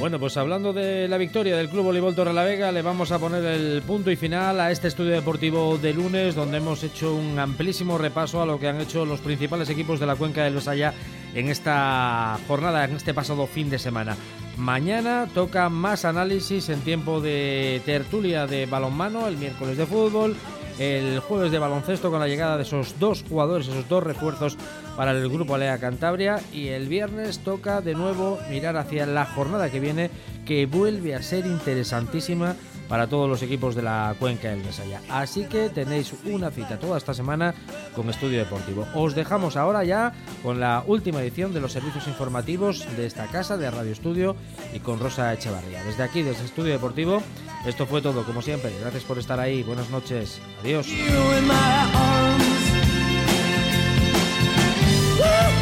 Bueno, pues hablando de la victoria del Club Voleibol Vega, le vamos a poner el punto y final a este estudio deportivo de lunes, donde hemos hecho un amplísimo repaso a lo que han hecho los principales equipos de la cuenca del Besaya en esta jornada, en este pasado fin de semana. Mañana toca más análisis en tiempo de tertulia de balonmano, el miércoles de fútbol, el jueves de baloncesto con la llegada de esos dos jugadores, esos dos refuerzos para el grupo Alea Cantabria y el viernes toca de nuevo mirar hacia la jornada que viene que vuelve a ser interesantísima para todos los equipos de la cuenca del Mesaya. Así que tenéis una cita toda esta semana con Estudio Deportivo. Os dejamos ahora ya con la última edición de los servicios informativos de esta casa de Radio Estudio y con Rosa Echevarría. Desde aquí, desde Estudio Deportivo, esto fue todo como siempre. Gracias por estar ahí. Buenas noches. Adiós. Woo!